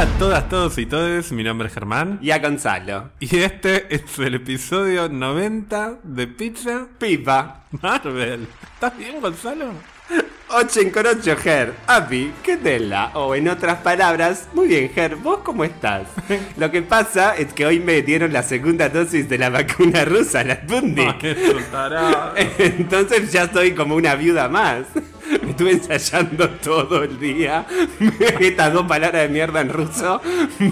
Hola a todas, todos y todes, mi nombre es Germán. Y a Gonzalo. Y este es el episodio 90 de Pizza Pipa. Marvel. ¿Estás bien, Gonzalo? 8 con 8, Ger. Api, ¿qué tela? O en otras palabras, muy bien, Ger, ¿vos cómo estás? Lo que pasa es que hoy me dieron la segunda dosis de la vacuna rusa, la Sputnik. Entonces ya estoy como una viuda más. Me estuve ensayando todo el día estas dos palabras de mierda en ruso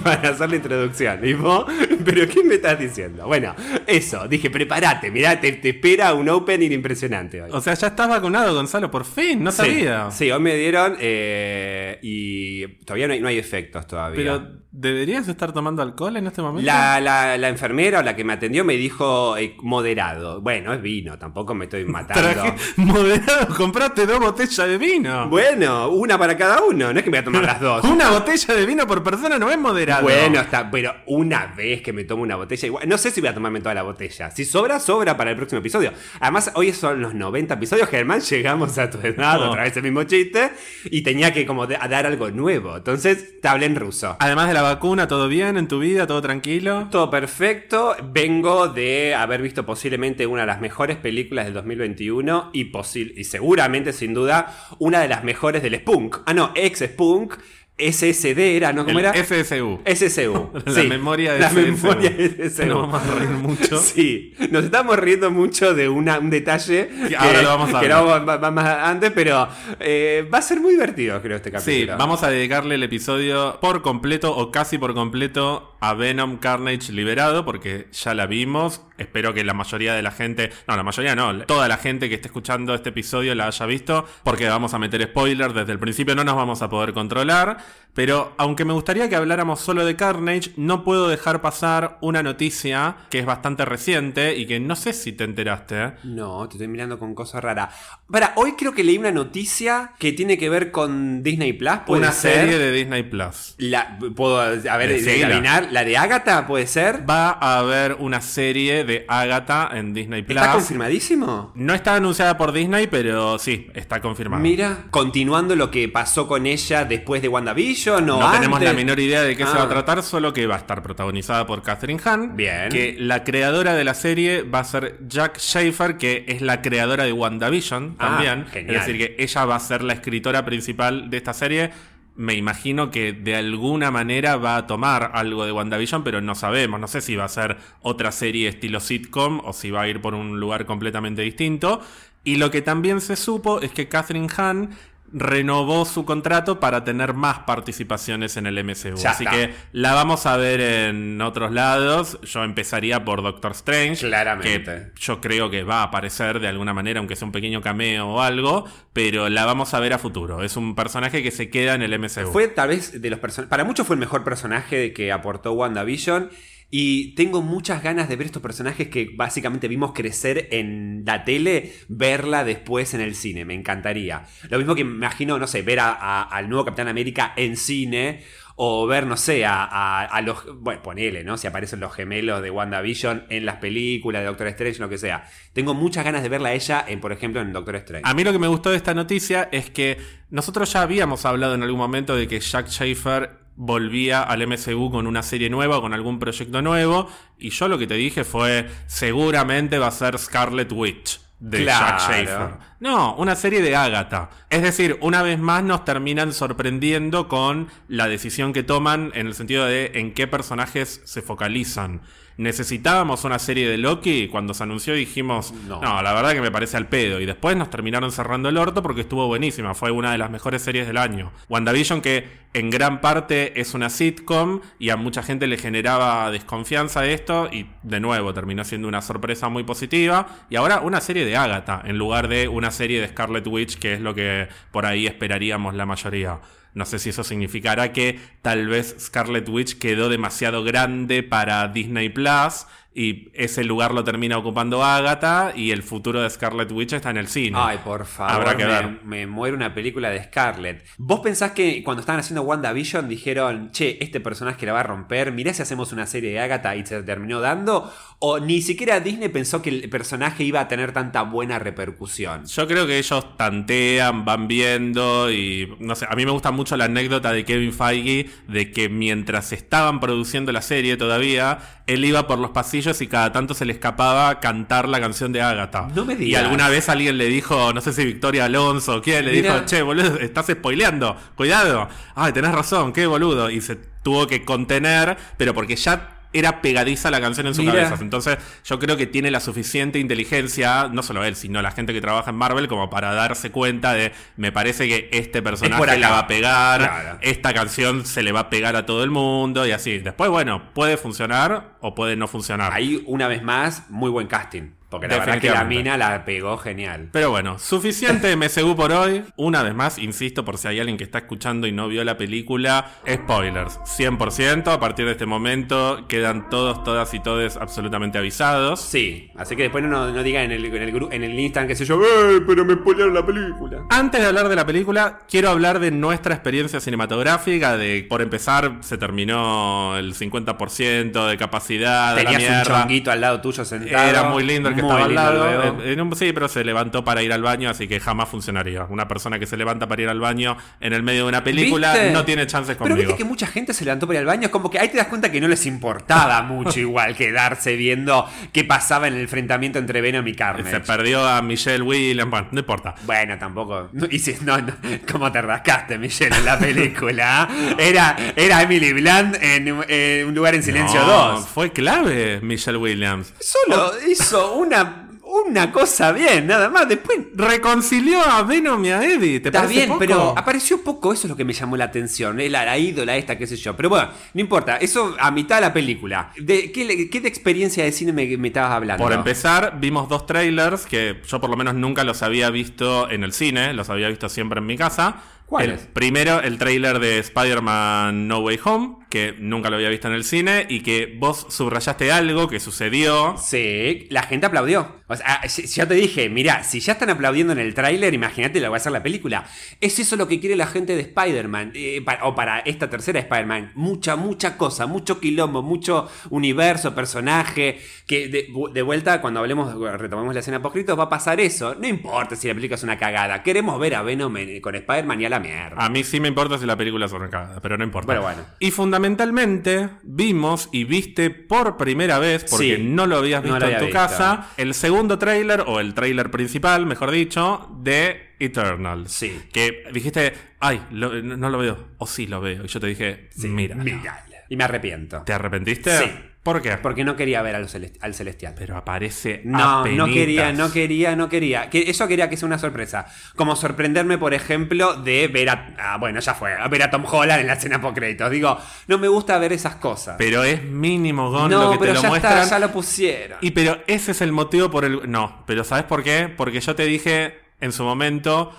para hacer la introducción. Y vos, ¿pero qué me estás diciendo? Bueno, eso, dije, prepárate, mirá, te, te espera un opening impresionante hoy. O sea, ya estás vacunado, Gonzalo, por fin, no sabía. Sí, hoy me dieron eh, y todavía no hay, no hay efectos todavía. Pero, ¿deberías estar tomando alcohol en este momento? La, la- la enfermera o la que me atendió me dijo eh, moderado. Bueno, es vino, tampoco me estoy matando. Traje moderado, compraste dos botellas de vino. Bueno, una para cada uno, no es que me voy a tomar las dos. Una botella de vino por persona no es moderado. Bueno, está, pero una vez que me tomo una botella, igual, no sé si voy a tomarme toda la botella. Si sobra, sobra para el próximo episodio. Además, hoy son los 90 episodios, Germán, llegamos a tu edad, Oh. otra vez el mismo chiste, y tenía que como de- a dar algo nuevo. Entonces, te hablé en ruso. Además de la vacuna, ¿todo bien en tu vida? ¿Todo tranquilo? Todo perfecto. Vengo de haber visto posiblemente una de las mejores películas del 2021 y, y seguramente, sin duda, una de las mejores del Spunk. Ah, no, ex Spunk. SSD era, ¿no? ¿Cómo El era? FSU. SSU. La sí. memoria de La SSU. memoria de SSU. Nos vamos a reír mucho. Sí, nos estamos riendo mucho de una- un detalle Que ahora lo vamos a que no va, va más antes, pero eh, va a ser muy divertido, creo, este Sí, capítulo. vamos a dedicarle el episodio por completo o casi por completo a Venom Carnage liberado porque ya la vimos. Espero que la mayoría de la gente, no, la mayoría no, toda la gente que esté escuchando este episodio la haya visto porque vamos a meter spoilers desde el principio, no nos vamos a poder controlar. Pero aunque me gustaría que habláramos solo de Carnage, no puedo dejar pasar una noticia que es bastante reciente y que no sé si te enteraste. ¿eh? No, te estoy mirando con cosas raras. Para, hoy creo que leí una noticia que tiene que ver con Disney Plus, puede Una ser. serie de Disney Plus. La, puedo, a ver, adivinar, la de Agatha, puede ser. Va a haber una serie de Agatha en Disney Plus. ¿Está confirmadísimo? No está anunciada por Disney, pero sí, está confirmada. Mira, continuando lo que pasó con ella después de WandaVision o no tenemos la menor idea de qué se va a Ah. tratar, solo que va a estar protagonizada por Catherine Hahn. Bien. Que la creadora de la serie va a ser Jack Schaefer, que es la creadora de WandaVision Ah, también. genial. Es decir, que ella va a ser la escritora principal de esta serie. Me imagino que de alguna manera va a tomar algo de WandaVision, pero no sabemos. No sé si va a ser otra serie estilo sitcom o si va a ir por un lugar completamente distinto. Y lo que también se supo es que Catherine Hahn renovó su contrato para tener más participaciones en el MCU. Ya Así está. que la vamos a ver en otros lados. Yo empezaría por Doctor Strange. Claramente. Que yo creo que va a aparecer de alguna manera, aunque sea un pequeño cameo o algo. Pero la vamos a ver a futuro. Es un personaje que se queda en el MCU. Fue tal vez de los personajes. Para muchos fue el mejor personaje que aportó WandaVision. Y tengo muchas ganas de ver estos personajes que básicamente vimos crecer en la tele, verla después en el cine. Me encantaría. Lo mismo que me imagino, no sé, ver a- al nuevo Capitán América en cine. O ver, no sé, a, a- a los. Bueno, ponele, ¿no? Si aparecen los gemelos de WandaVision en las películas de Doctor Strange, lo que sea. Tengo muchas ganas de verla a ella, en, por ejemplo, en Doctor Strange. A mí lo que me gustó de esta noticia es que nosotros ya habíamos hablado en algún momento de que Jack Schaefer volvía al MCU con una serie nueva o con algún proyecto nuevo y yo lo que te dije fue seguramente va a ser Scarlet Witch de Claro. Jack Schaefer. No, una serie de Agatha. Es decir, una vez más nos terminan sorprendiendo con la decisión que toman en el sentido de en qué personajes se focalizan. Necesitábamos una serie de Loki. Cuando se anunció dijimos, No. no, la verdad que me parece al pedo. Y después nos terminaron cerrando el orto porque estuvo buenísima. Fue una de las mejores series del año. WandaVision, que en gran parte es una sitcom y a mucha gente le generaba desconfianza esto. Y de nuevo terminó siendo una sorpresa muy positiva. Y ahora una serie de Agatha en lugar de una serie de Scarlet Witch, que es lo que por ahí esperaríamos la mayoría. No sé si eso significará que tal vez Scarlet Witch quedó demasiado grande para Disney Plus y ese lugar lo termina ocupando Agatha y el futuro de Scarlet Witch está en el cine. Ay, por favor, Habrá que me, ver. me muere una película de Scarlett. ¿Vos pensás que cuando estaban haciendo WandaVision dijeron, che, este personaje la va a romper, mirá si hacemos una serie de Agatha y se terminó dando? ¿O ni siquiera Disney pensó que el personaje iba a tener tanta buena repercusión? Yo creo que ellos tantean, van viendo y no sé, a mí me gusta mucho la anécdota de Kevin Feige de que mientras estaban produciendo la serie todavía, él iba por los pasillos y cada tanto se le escapaba cantar la canción de Agatha. No me Y digas. alguna vez alguien le dijo, no sé si Victoria Alonso o quién, le Mirá. dijo, che, boludo, estás spoileando, cuidado. Ay, tenés razón, qué boludo. Y se tuvo que contener, pero porque ya era pegadiza la canción en su Mirá. cabeza. Entonces, yo creo que tiene la suficiente inteligencia, no solo él, sino la gente que trabaja en Marvel, como para darse cuenta de, me parece que este personaje acá. la va a pegar, Claro. esta canción se le va a pegar a todo el mundo y así. Después, bueno, puede funcionar o puede no funcionar. Ahí, una vez más, muy buen casting. Porque la verdad que la mina la pegó genial. Pero bueno, suficiente MCU por hoy. Una vez más, insisto, por si hay alguien que está escuchando y no vio la película, spoilers, 100%. A partir de este momento quedan todos, todas y todes absolutamente avisados. Sí, así que después no, no digan en el, en el, en el Instagram, qué sé yo, ¡eh, pero me spoilearon la película! Antes de hablar de la película, quiero hablar de nuestra experiencia cinematográfica. De, por empezar, se terminó el 50% de capacidad. la Tenías un chonguito al lado tuyo sentado. Era muy lindo el que estaba al lado. luego. En- en un- sí, pero se levantó para ir al baño, así que jamás funcionaría. Una persona que se levanta para ir al baño en el medio de una película ¿Viste? no tiene chances Pero conmigo. viste que mucha gente se levantó para ir al baño. Es como que ahí te das cuenta que no les importaba mucho igual quedarse viendo qué pasaba en el enfrentamiento entre Venom y Se Carnage. perdió a Michelle Williams, bueno, no importa. Bueno, tampoco. No, y si, no, no, ¿Cómo te rascaste, Michelle, en la película? ah? Era, era Emily Blunt en, en Un lugar en silencio No, 2. Fue clave Michelle Williams. Solo hizo una, una cosa bien, nada más. Después Reconcilió a Venom y a Eddie. ¿Te Está parece bien, poco? pero apareció poco, eso es lo que me llamó la atención. eh, La, la ídola esta, qué sé yo. Pero bueno, no importa, eso a mitad de la película. ¿De qué, qué de experiencia de cine me, me estabas hablando? Por empezar, vimos dos trailers que yo por lo menos nunca los había visto en el cine, los había visto siempre en mi casa. ¿Cuáles? El primero, el trailer de Spider-Man No Way Home, que nunca lo había visto en el cine, y que vos subrayaste algo que sucedió. Sí, la gente aplaudió. O sea, ah, ya te dije, mira, si ya están aplaudiendo en el tráiler, imagínate lo que va a ser la película. Es eso lo que quiere la gente de Spider-Man, eh, o para esta tercera Spider-Man. Mucha, mucha cosa, mucho quilombo, mucho universo, personaje. Que de, de vuelta, cuando hablemos, retomemos la escena post va a pasar eso. No importa si la película es una cagada. Queremos ver a Venom en- con Spider-Man y a la mierda. A mí sí me importa si la película es una cagada, pero no importa. Bueno, bueno. Y fundamentalmente vimos y viste por primera vez, porque Sí, no lo habías no visto lo en tu visto. casa, el segundo tráiler, o el tráiler principal, mejor dicho, de Eternal. Sí. Que dijiste, ay, lo- no, lo veo, o sí lo veo. Y yo te dije, mira. Mírala. Y me arrepiento. ¿Te arrepentiste? Sí. ¿Por qué? Porque no quería ver celest- al Celestial. Pero aparece No, no quería, no quería, no quería. Que eso quería que sea una sorpresa. Como sorprenderme, por ejemplo, de ver a. ah, bueno, ya fue. A ver a Tom Holland en la escena por créditos. Digo, no me gusta ver esas cosas. Pero es mínimo, Gon, lo no, que pero te lo ya muestran. está, ya lo pusieron. Y pero ese es el motivo por el. No, pero ¿sabes por qué? Porque yo te dije en su momento,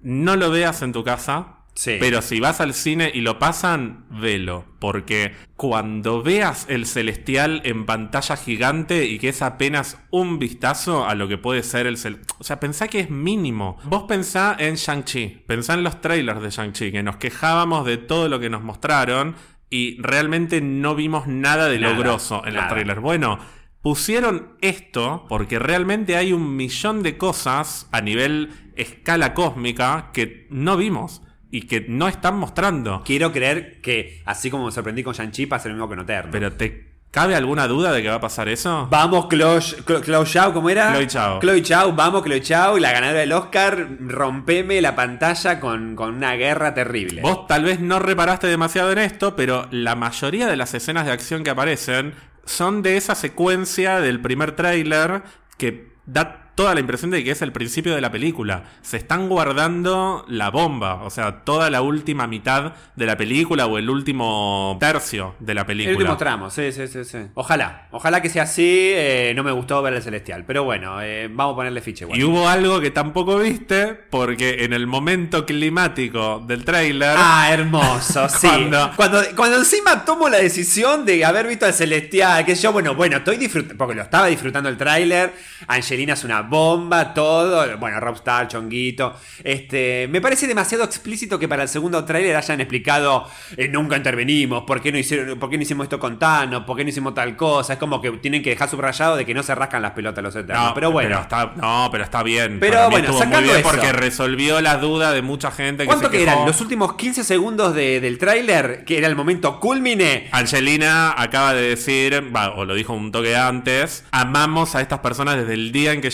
no lo veas en tu casa. Sí. Pero si vas al cine y lo pasan, velo. Porque cuando veas el celestial en pantalla gigante y que es apenas un vistazo a lo que puede ser el cel... O sea, pensá que es mínimo. Vos pensá en Shang-Chi. Pensá en los trailers de Shang-Chi, que nos quejábamos de todo lo que nos mostraron y realmente no vimos nada de Nada, lo grosso en los trailers. Bueno, pusieron esto porque realmente hay un millón de cosas a nivel escala cósmica que no vimos y que no están mostrando. Quiero creer que, así como me sorprendí con Shang-Chi, pasa lo mismo con Eterno. Pero ¿te cabe alguna duda de que va a pasar eso? Vamos, Chloe, Chloe, ¿cómo era? Chloe Zhao. Chloe Zhao, vamos, Chloe Zhao. Y la ganadora del Oscar, rompeme la pantalla con, con una guerra terrible. Vos tal vez no reparaste demasiado en esto, pero la mayoría de las escenas de acción que aparecen son de esa secuencia del primer tráiler que da toda la impresión de que es el principio de la película. Se están guardando la bomba, o sea, toda la última mitad de la película o el último tercio de la película. El último tramo, sí, sí, sí, sí. Ojalá, ojalá que sea así. eh, no me gustó ver el celestial, pero bueno, eh, vamos a ponerle ficha igual. Y hubo algo que tampoco viste, porque en el momento climático del tráiler... Ah, hermoso, sí. Cuando- Cuando, cuando encima tomo la decisión de haber visto el Celestial, que yo, bueno, bueno, estoy disfrutando, porque lo estaba disfrutando el tráiler, Angelina es una bomba, todo, bueno, Robstar, Chonguito, este, me parece demasiado explícito que para el segundo tráiler hayan explicado, eh, nunca intervenimos, ¿por qué, no hicieron, ¿por qué no hicimos esto con Thanos? ¿Por qué no hicimos tal cosa? Es como que tienen que dejar subrayado de que no se rascan las pelotas los eternos, pero bueno. está, no, pero está bien. Pero Para mí bueno, estuvo muy sacando bien eso. porque resolvió las dudas de mucha gente que ¿Cuánto se que eran? Los últimos 15 segundos de- del tráiler, que era el momento culmine. Angelina acaba de decir, o lo dijo un toque antes, amamos a estas personas desde el día en que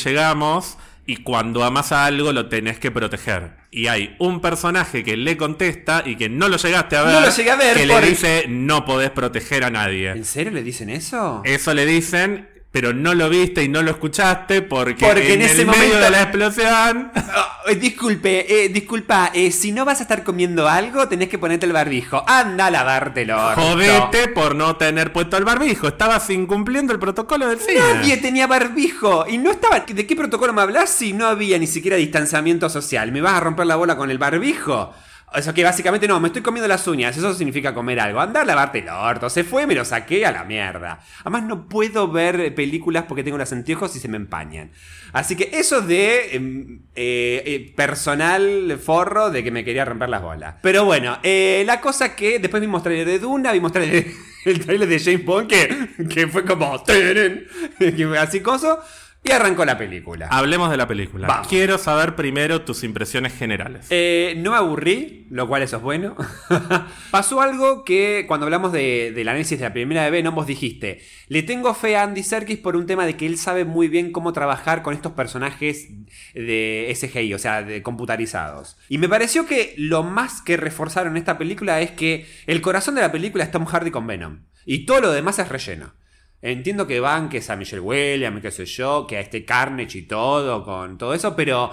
y cuando amas a algo lo tenés que proteger. Y hay un personaje que le contesta y que no lo llegaste a ver, No lo llegué a ver que por- le dice no podés proteger a nadie. ¿En serio le dicen eso? Eso le dicen, pero no lo viste y no lo escuchaste porque, Porque en, en ese el medio de la explosión... Ah, eh, disculpe, eh, disculpa, eh, si no vas a estar comiendo algo, tenés que ponerte el barbijo. Anda a lavártelo. Jodete por no tener puesto el barbijo. Estabas incumpliendo el protocolo del cine. Nadie tenía barbijo. Y no estaba. ¿De qué protocolo me hablas si no había ni siquiera distanciamiento social? ¿Me vas a romper la bola con el barbijo? O sea que básicamente no, me estoy comiendo las uñas, eso significa comer algo. Anda a lavarte el orto, se fue, me lo saqué a la mierda. Además no puedo ver películas porque tengo los anteojos y se me empañan. Así que eso de em, eh, eh, personal forro de que me quería romper las bolas. Pero bueno, eh, la cosa que después vimos trailer de Duna, vimos trailer, el trailer de James Bond que, que fue como... Así coso. Y arrancó la película. Hablemos de la película. Vamos. Quiero saber primero tus impresiones generales. Eh, no me aburrí, lo cual eso es bueno. Pasó algo que cuando hablamos de, del análisis de la primera de Venom, vos dijiste, le tengo fe a Andy Serkis por un tema de que él sabe muy bien cómo trabajar con estos personajes de SGI, o sea, de computarizados. Y me pareció que lo más que reforzaron esta película es que el corazón de la película es Tom Hardy con Venom. Y todo lo demás es relleno. Entiendo que banques a Michelle Williams, qué sé yo, que a este Carnage y todo, con todo eso, pero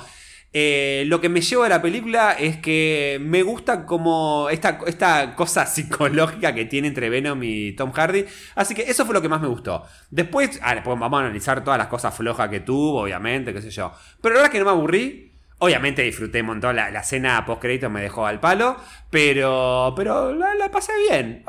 eh, lo que me llevo de la película es que me gusta como esta, esta cosa psicológica que tiene entre Venom y Tom Hardy. Así que eso fue lo que más me gustó. Después, ah, después vamos a analizar todas las cosas flojas que tuvo, obviamente, qué sé yo. Pero la verdad es que no me aburrí. Obviamente disfruté un montón, la, escena post crédito me dejó al palo, pero, pero la, pasé bien.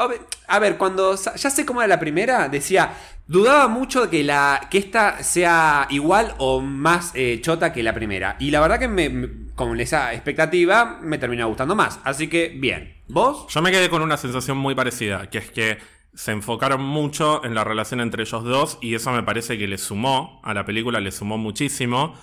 A ver, cuando ya sé cómo era la primera, decía, dudaba mucho de que, la, que esta sea igual o más eh, chota que la primera. Y la verdad que me, me- con esa expectativa me terminó gustando más. Así que bien. ¿Vos? Yo me quedé con una sensación muy parecida, que es que se enfocaron mucho en la relación entre ellos dos y eso me parece que le sumó a la película, le sumó muchísimo.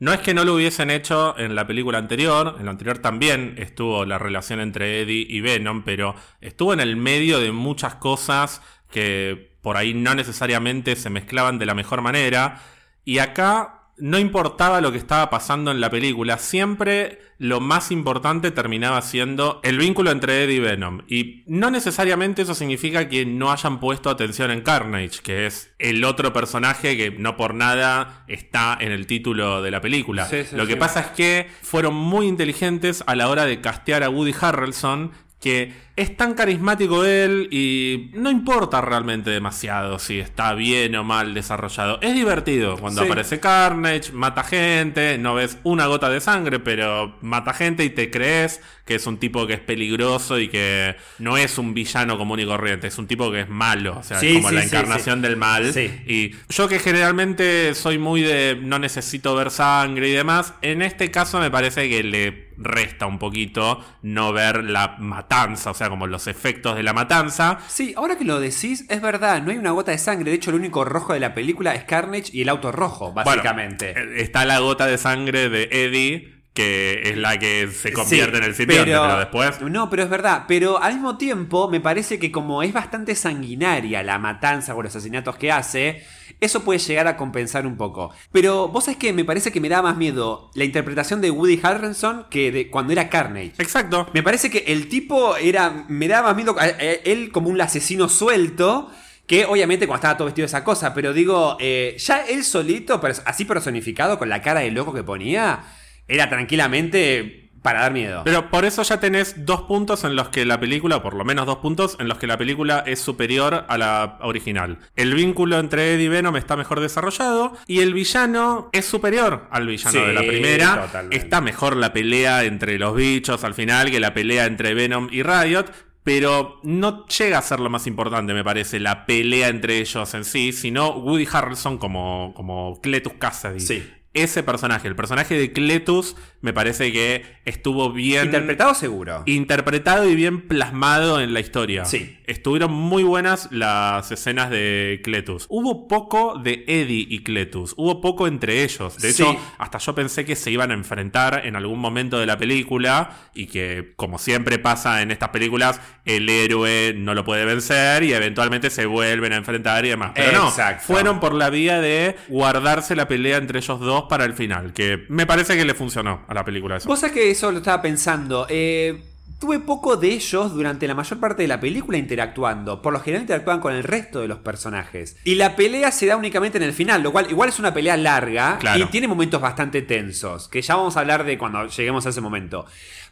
No es que no lo hubiesen hecho en la película anterior, en la anterior también estuvo la relación entre Eddie y Venom, pero estuvo en el medio de muchas cosas que por ahí no necesariamente se mezclaban de la mejor manera. Y acá no importaba lo que estaba pasando en la película, siempre lo más importante terminaba siendo el vínculo entre Eddie y Venom. Y no necesariamente eso significa que no hayan puesto atención en Carnage, que es el otro personaje que no por nada está en el título de la película. Sí, sí, lo que sí. pasa es que fueron muy inteligentes a la hora de castear a Woody Harrelson, que es tan carismático él y no importa realmente demasiado si está bien o mal desarrollado. Es divertido cuando Sí. aparece Carnage, mata gente, no ves una gota de sangre, pero mata gente y te crees que es un tipo que es peligroso y que no es un villano común y corriente, es un tipo que es malo, o sea, Sí, como sí, la encarnación del mal. Y yo que generalmente soy muy de no necesito ver sangre y demás, en este caso me parece que le resta un poquito no ver la matanza, o sea, como los efectos de la matanza. Sí, ahora que lo decís, es verdad, no hay una gota de sangre. De hecho, el único rojo de la película es Carnage y el auto rojo, básicamente. eh, está la gota de sangre de Eddie, que es la que se convierte Sí, en el simbionte, pero, después... No, pero es verdad. Pero al mismo tiempo, me parece que como es bastante sanguinaria la matanza o los asesinatos que hace, eso puede llegar a compensar un poco. Pero vos sabés que me parece que me da más miedo la interpretación de Woody Harrelson que de cuando era Carnage. Exacto. Me parece que el tipo era. Me daba más miedo a- a él como un asesino suelto Que obviamente cuando estaba todo vestido de esa cosa, pero digo, eh, ya él solito, así personificado, con la cara de loco que ponía, era tranquilamente para dar miedo. Pero por eso ya tenés dos puntos en los que la película, por lo menos dos puntos, en los que la película es superior a la original. El vínculo entre Eddie y Venom está mejor desarrollado y el villano es superior al villano de la primera. Está mejor la pelea entre los bichos al final que la pelea entre Venom y Riot. Pero no llega a ser lo más importante, me parece, la pelea entre ellos en sí, sino Woody Harrelson como, como Cletus Cassidy. Sí ese personaje, el personaje de Cletus, me parece que estuvo bien. Interpretado seguro. Interpretado y bien plasmado en la historia. Sí. Estuvieron muy buenas las escenas de Cletus. Hubo poco de Eddie y Cletus. Hubo poco entre ellos. De hecho, hasta yo pensé que se iban a enfrentar en algún momento de la película y que, como siempre pasa en estas películas, el héroe no lo puede vencer y eventualmente se vuelven a enfrentar y demás. Pero no, fueron por la vía de guardarse la pelea entre ellos dos para el final, que me parece que le funcionó a la película eso. Vos sabés que eso lo estaba pensando. Eh, tuve poco de ellos durante la mayor parte de la película interactuando. Por lo general interactúan con el resto de los personajes. Y la pelea se da únicamente en el final, lo cual igual es una pelea larga y tiene momentos bastante tensos, que ya vamos a hablar de cuando lleguemos a ese momento.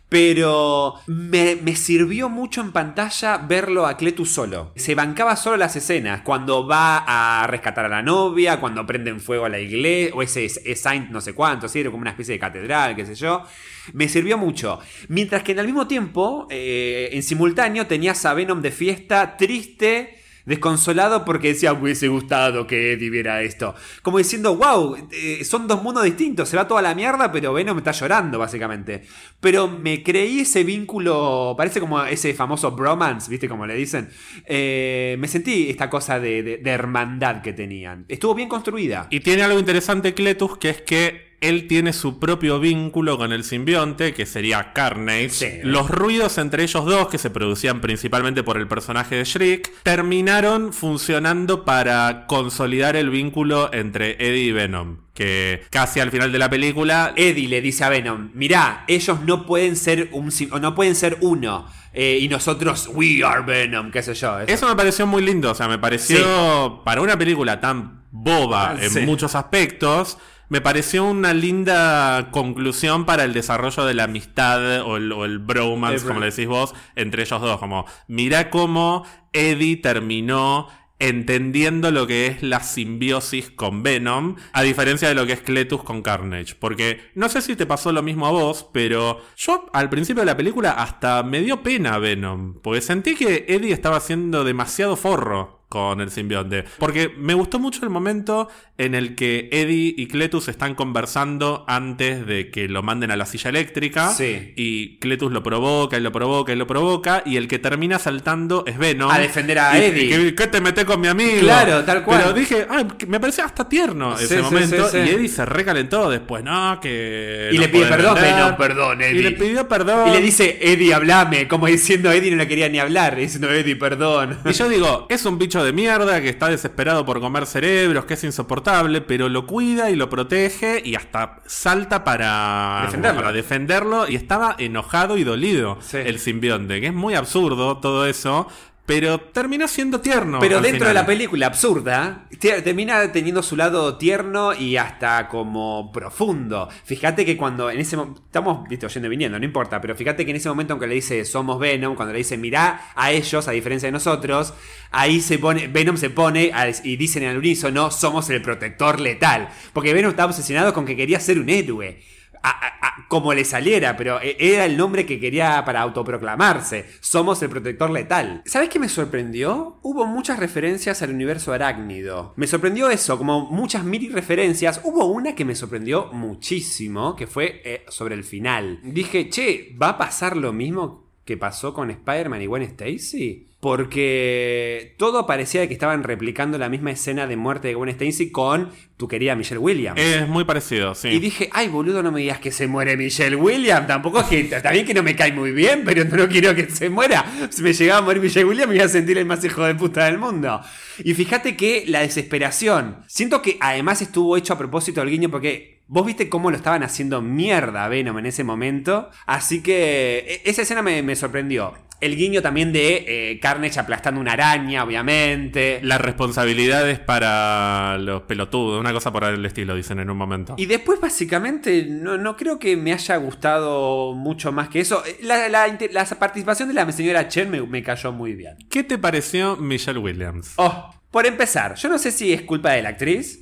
Pero me, sirvió mucho en pantalla verlo a Cletus solo. Se bancaba solo las escenas. Cuando va a rescatar a la novia, cuando prenden fuego a la iglesia, o ese, Saint no sé cuánto, ¿sí? era como una especie de catedral, qué sé yo. Me sirvió mucho. Mientras que en el mismo tiempo, eh, en simultáneo, tenías a Venom de fiesta, triste desconsolado porque decía, hubiese gustado que Eddie viera esto. Como diciendo, wow, eh, son dos mundos distintos, se va toda la mierda, pero Venom está llorando, básicamente. Pero me creí ese vínculo, parece como ese famoso bromance, ¿viste? Como le dicen. Eh, me sentí esta cosa de, de hermandad que tenían. Estuvo bien construida. Y tiene algo interesante, Cletus, que es que él tiene su propio vínculo con el simbionte, que sería Carnage. Los ruidos entre ellos dos, que se producían principalmente por el personaje de Shriek, terminaron funcionando para consolidar el vínculo entre Eddie y Venom. Que casi al final de la película. Eddie le dice a Venom: Mirá, ellos no pueden ser un no pueden ser uno. Eh, y nosotros, we are Venom, qué sé yo. Eso, me pareció muy lindo. O sea, me pareció. Para una película tan boba ah, en muchos aspectos me pareció una linda conclusión para el desarrollo de la amistad o el, bromance, como le decís vos, entre ellos dos. Como, mira cómo Eddie terminó entendiendo lo que es la simbiosis con Venom, a diferencia de lo que es Cletus con Carnage. Porque no sé si te pasó lo mismo a vos, pero yo al principio de la película hasta me dio pena Venom, porque sentí que Eddie estaba haciendo demasiado forro con el simbionte. Porque me gustó mucho el momento en el que Eddie y Cletus están conversando antes de que lo manden a la silla eléctrica. Sí. Y Cletus lo provoca y lo provoca y lo provoca. Y el que termina saltando es Venom. A defender a Eddie. ¿Qué te metes con mi amigo? Claro, tal cual. Pero dije, me parecía hasta tierno ese momento. y Eddie se recalentó después, ¿no? Que. Y le pide perdón, Venom, perdón, Eddie. Y le pidió perdón. Y le dice, Eddie, hablame. Como diciendo, Eddie no le quería ni hablar. Diciendo, Eddie, perdón. Y yo digo, es un bicho de mierda que está desesperado por comer cerebros, que es insoportable, pero lo cuida y lo protege y hasta salta para defenderlo, para defenderlo y estaba enojado y dolido el simbionte, que es muy absurdo todo eso, pero termina siendo tierno. Pero dentro de la película absurda, termina teniendo su lado tierno y hasta como profundo. Fíjate que cuando en ese momento. Estamos, viste, oyendo y viniendo, no importa. Pero fíjate que en ese momento, aunque le dice somos Venom, cuando le dice mirá a ellos, a diferencia de nosotros, ahí se pone. Venom se pone y dicen en el unísono somos el protector letal. Porque Venom estaba obsesionado con que quería ser un héroe como le saliera, pero e, era el nombre que quería para autoproclamarse. Somos el protector letal. ¿Sabes qué me sorprendió? Hubo muchas referencias al universo arácnido. Me sorprendió eso, como muchas mini referencias. Hubo una que me sorprendió muchísimo, que fue eh, sobre el final. Dije, che, ¿va a pasar lo mismo que pasó con Spider-Man y Gwen Stacy? Porque todo parecía que estaban replicando la misma escena de muerte de Gwen Stacy con tu querida Michelle Williams. Es muy parecido, sí. Y dije, ay, boludo, no me digas que se muere Michelle Williams. Tampoco es que. Está bien que no me cae muy bien, pero no quiero que se muera. Si me llegaba a morir Michelle Williams, me iba a sentir el más hijo de puta del mundo. Y fíjate que la desesperación. Siento que además estuvo hecho a propósito del guiño porque Vos viste cómo lo estaban haciendo mierda a Venom en ese momento. Así que e- esa escena me, me sorprendió. El guiño también de eh, Carnage aplastando una araña, obviamente. Las responsabilidades para los pelotudos, una cosa por el estilo, dicen en un momento. Y después, básicamente, no, no creo que me haya gustado mucho más que eso. Eh, La, la inte- la participación de la señora Chen me, me cayó muy bien. ¿Qué te pareció Michelle Williams? Oh, por empezar, yo no sé si es culpa de la actriz.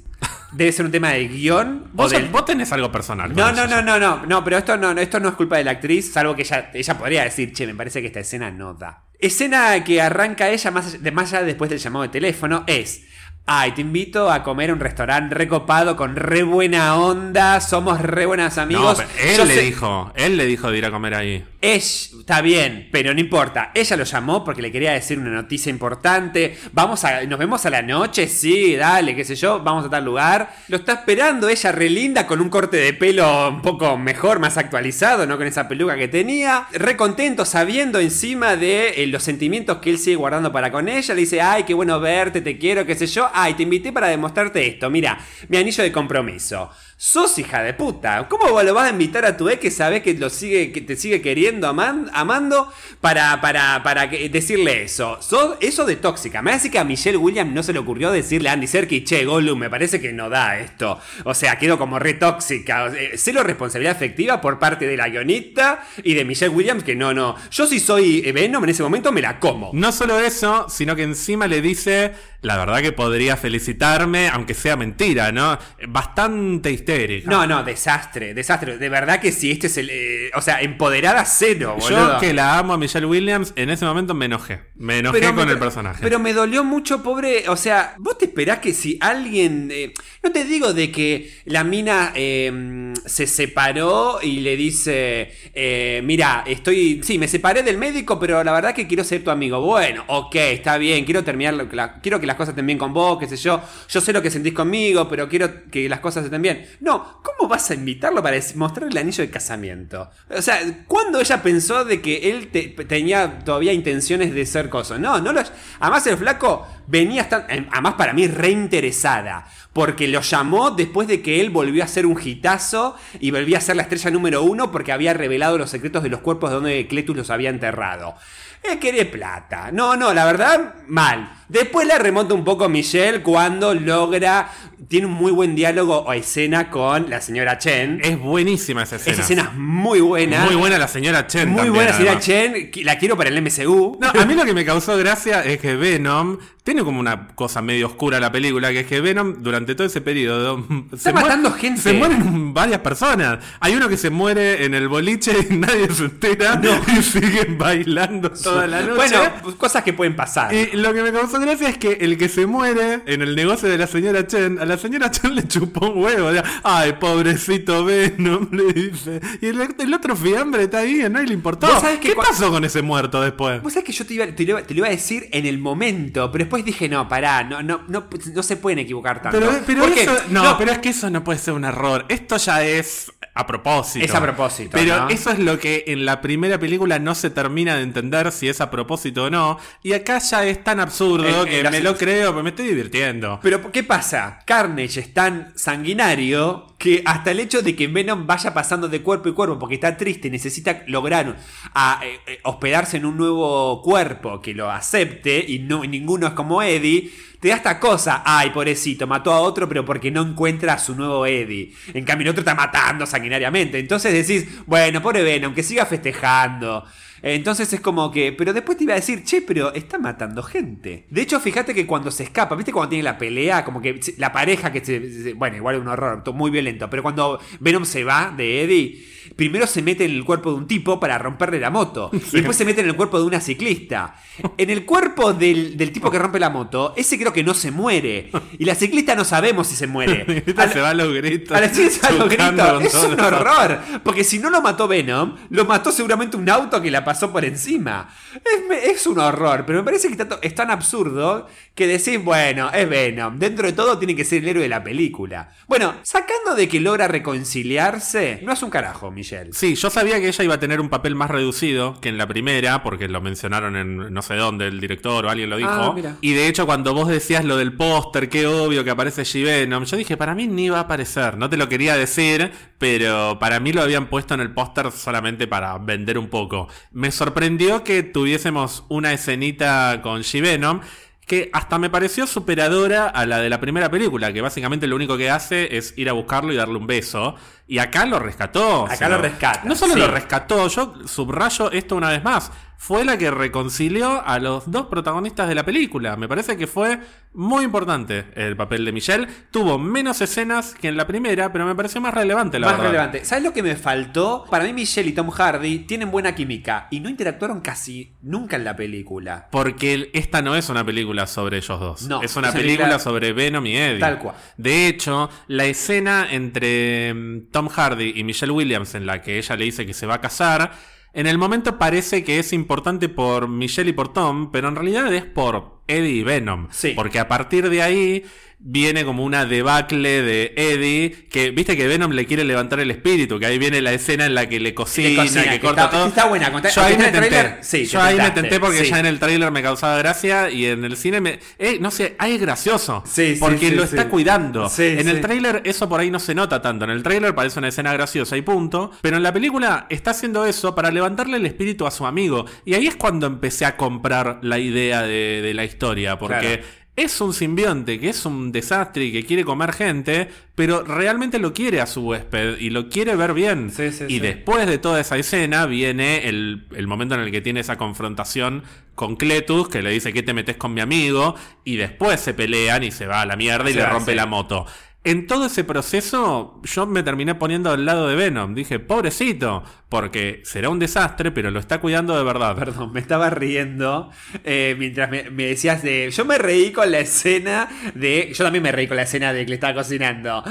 Debe ser un tema de guion. Vos, del- vos tenés algo personal. No, no, no, no, no, no, pero esto no, no, esto no es culpa de la actriz, salvo que ella, ella podría decir, che, me parece que esta escena no da. Escena que arranca ella más de, más allá después del llamado de teléfono es, ay, te invito a comer a un restaurante recopado con re buena onda, somos re buenas No, amigos. pero él Yo le sé- dijo, él le dijo de ir a comer ahí. es, está bien, pero no importa. Ella lo llamó porque le quería decir una noticia importante. Vamos a, nos vemos a la noche, sí, dale, qué sé yo, vamos a tal lugar. Lo está esperando ella re linda con un corte de pelo un poco mejor, más actualizado, no con esa peluca que tenía. Re contento, sabiendo encima de eh, los sentimientos que él sigue guardando para con ella. Le dice, ay, qué bueno verte, te quiero, qué sé yo. Ay, te invité para demostrarte esto. Mira, mi anillo de compromiso. Sos hija de puta. ¿Cómo lo vas a invitar a tu ex que sabés que lo sigue, que te sigue queriendo, aman- amando, para, para, para decirle eso? Sos eso de tóxica. Me hace que a Michelle Williams no se le ocurrió decirle a Andy Serkis, che, Gollum, me parece que no da esto. O sea, quedó como re tóxica. Sea, cero responsabilidad efectiva por parte de la guionista y de Michelle Williams, que no, no. Yo si soy Venom en ese momento me la como. No solo eso, sino que encima le dice, la verdad que podría felicitarme, aunque sea mentira, ¿no? Bastante histérica. No, no, desastre, desastre. De verdad que sí, este es el. eh, o sea, empoderada cero, boludo. Yo que la amo a Michelle Williams, en ese momento me enojé. Me enojé Pero con me- el personaje. Pero me dolió mucho, pobre. O sea, vos te esperás que si alguien. eh, no te digo de que la mina eh, se separó y le dice: eh, Mira, estoy. Sí, me separé del médico, pero la verdad que quiero ser tu amigo. Bueno, ok, está bien. Quiero terminar. lo que la- quiero que las cosas estén bien con vos, qué sé yo. Yo sé lo que sentís conmigo, pero quiero que las cosas estén bien. No, ¿cómo vas a invitarlo para mostrarle el anillo de casamiento? O sea, ¿cuándo ella pensó de que él te- tenía todavía intenciones de ser cosa? No, no lo. Además, el flaco venía hasta. eh, Además, para mí, reinteresada. Porque lo llamó después de que él volvió a ser un hitazo y volvió a ser la estrella número uno porque había revelado los secretos de los cuerpos de donde Cletus los había enterrado. Él quería plata. No, no, la verdad, mal. Después la remonta un poco Michelle cuando logra. Tiene un muy buen diálogo o escena con la señora Chen. Es buenísima esa escena. Esa escena es muy buena. Muy buena la señora Chen. Muy también, buena señora además. Chen. que La quiero para el MCU. No, a mí lo que me causó gracia es que Venom tiene como una cosa medio oscura la película, que es que Venom durante todo ese periodo Está matando gente. Se mueren varias personas. Hay uno que se muere en el boliche y nadie se entera y siguen bailando toda la noche. Bueno, pues, cosas que pueden pasar. Y lo que me causó gracia es que el que se muere en el negocio de la señora Chen, a la señora Chen le chupó un huevo. o sea, Ay, pobrecito Venom, le dice. Y el, el otro fiambre está ahí, a nadie le importó. Vos sabés que ¿Qué pasó con ese muerto después? Vos sabés que yo te, iba, te, lo, te lo iba a decir en el momento, pero después dije, no, pará, no, no, no, no se pueden equivocar tanto. Pero, pero eso, no, pero es que eso no puede ser un error. Esto ya es a propósito. Es a propósito, Pero ¿no? eso es lo que en la primera película no se termina de entender si es a propósito o no. Y acá ya es tan absurdo El- que el- me lo creo, pero me estoy divirtiendo. Pero ¿qué pasa? Carnage es tan sanguinario que hasta el hecho de que Venom vaya pasando de cuerpo y cuerpo porque está triste y necesita lograr a, eh, eh, hospedarse en un nuevo cuerpo que lo acepte y no y ninguno es como Eddie, te da esta cosa, ay, pobrecito, mató a otro pero porque no encuentra a su nuevo Eddie. En cambio el otro está matando sanguinariamente. Entonces decís, bueno, pobre Venom, que siga festejando. Entonces es como que, pero después te iba a decir, che, pero está matando gente. De hecho, fíjate que cuando se escapa, ¿viste cuando tiene la pelea? Como que se- la pareja que se, se- bueno, igual es un horror, muy violento, pero cuando Venom se va de Eddie, primero se mete en el cuerpo de un tipo para romperle la moto, y después se mete en el cuerpo de una ciclista. En el cuerpo del, del tipo que rompe la moto, ese creo que no se muere, y la ciclista no sabemos si se muere. A la- se va a los gritos. a la ciencia los chocando gritos. Es un horror. Porque si no lo mató Venom, lo mató seguramente un auto que la pasó por encima. Es, es un horror, pero me parece que tanto- es tan absurdo que decís, bueno, es Venom. Dentro de todo tiene que ser el héroe de la película. Bueno, sacando de que logra reconciliarse, no hace un carajo, Michelle. Sí, yo sabía que ella iba a tener un papel más reducido que en la primera, porque lo mencionaron en no sé dónde, el director o alguien lo dijo. Ah, mira. y de hecho, cuando vos decías lo del póster, qué obvio que aparece G-Venom, yo dije, para mí ni va a aparecer. No te lo quería decir, pero para mí lo habían puesto en el póster solamente para vender un poco. Me sorprendió que tuviésemos una escenita con G-Venom. Que hasta me pareció superadora a la de la primera película, que básicamente lo único que hace es ir a buscarlo y darle un beso. Y acá lo rescató. Acá lo rescata, No solo sí. lo rescató, yo subrayo esto una vez más. Fue la que reconcilió a los dos protagonistas de la película. Me parece que fue muy importante el papel de Michelle. Tuvo menos escenas que en la primera, pero me pareció más relevante, la Más verdad. relevante. ¿Sabes lo que me faltó? Para mí Michelle y Tom Hardy tienen buena química y no interactuaron casi nunca en la película. Porque esta no es una película sobre ellos dos. No, es una es una película película- sobre Venom y Eddie. Tal cual. De hecho, la escena entre mm, Tom Hardy y Michelle Williams en la que ella le dice que se va a casar, en el momento parece que es importante por Michelle y por Tom, pero en realidad es por Eddie y Venom. Sí. Porque a partir de ahí viene como una debacle de Eddie, que viste que Venom le quiere levantar el espíritu, que ahí viene la escena en la que le cocina, cocina, que, que corta está- todo. está buena, conta- Yo ahí me tenté. sí, Yo ahí me tenté porque sí. ya en el tráiler me causaba gracia y en el cine me... eh, no sé, ahí es gracioso. Sí, sí, porque lo está cuidando. Sí, en el tráiler eso por ahí no se nota tanto. En el tráiler parece una escena graciosa y punto. Pero en la película está haciendo eso para levantarle el espíritu a su amigo. Y ahí es cuando empecé a comprar la idea de, de la historia. Porque... Claro. Es un simbionte que es un desastre y que quiere comer gente, pero realmente lo quiere a su huésped y lo quiere ver bien. Sí, sí, y sí. después de toda esa escena viene el, el momento en el que tiene esa confrontación con Cletus, que le dice que te metes con mi amigo, y después se pelean y se va a la mierda y le rompe la moto. En todo ese proceso, yo me terminé poniendo al lado de Venom. Dije, pobrecito, porque será un desastre, pero lo está cuidando de verdad. Perdón, me estaba riendo eh, mientras me, me decías de. Yo me reí con la escena de. Yo también me reí con la escena de que le estaba cocinando.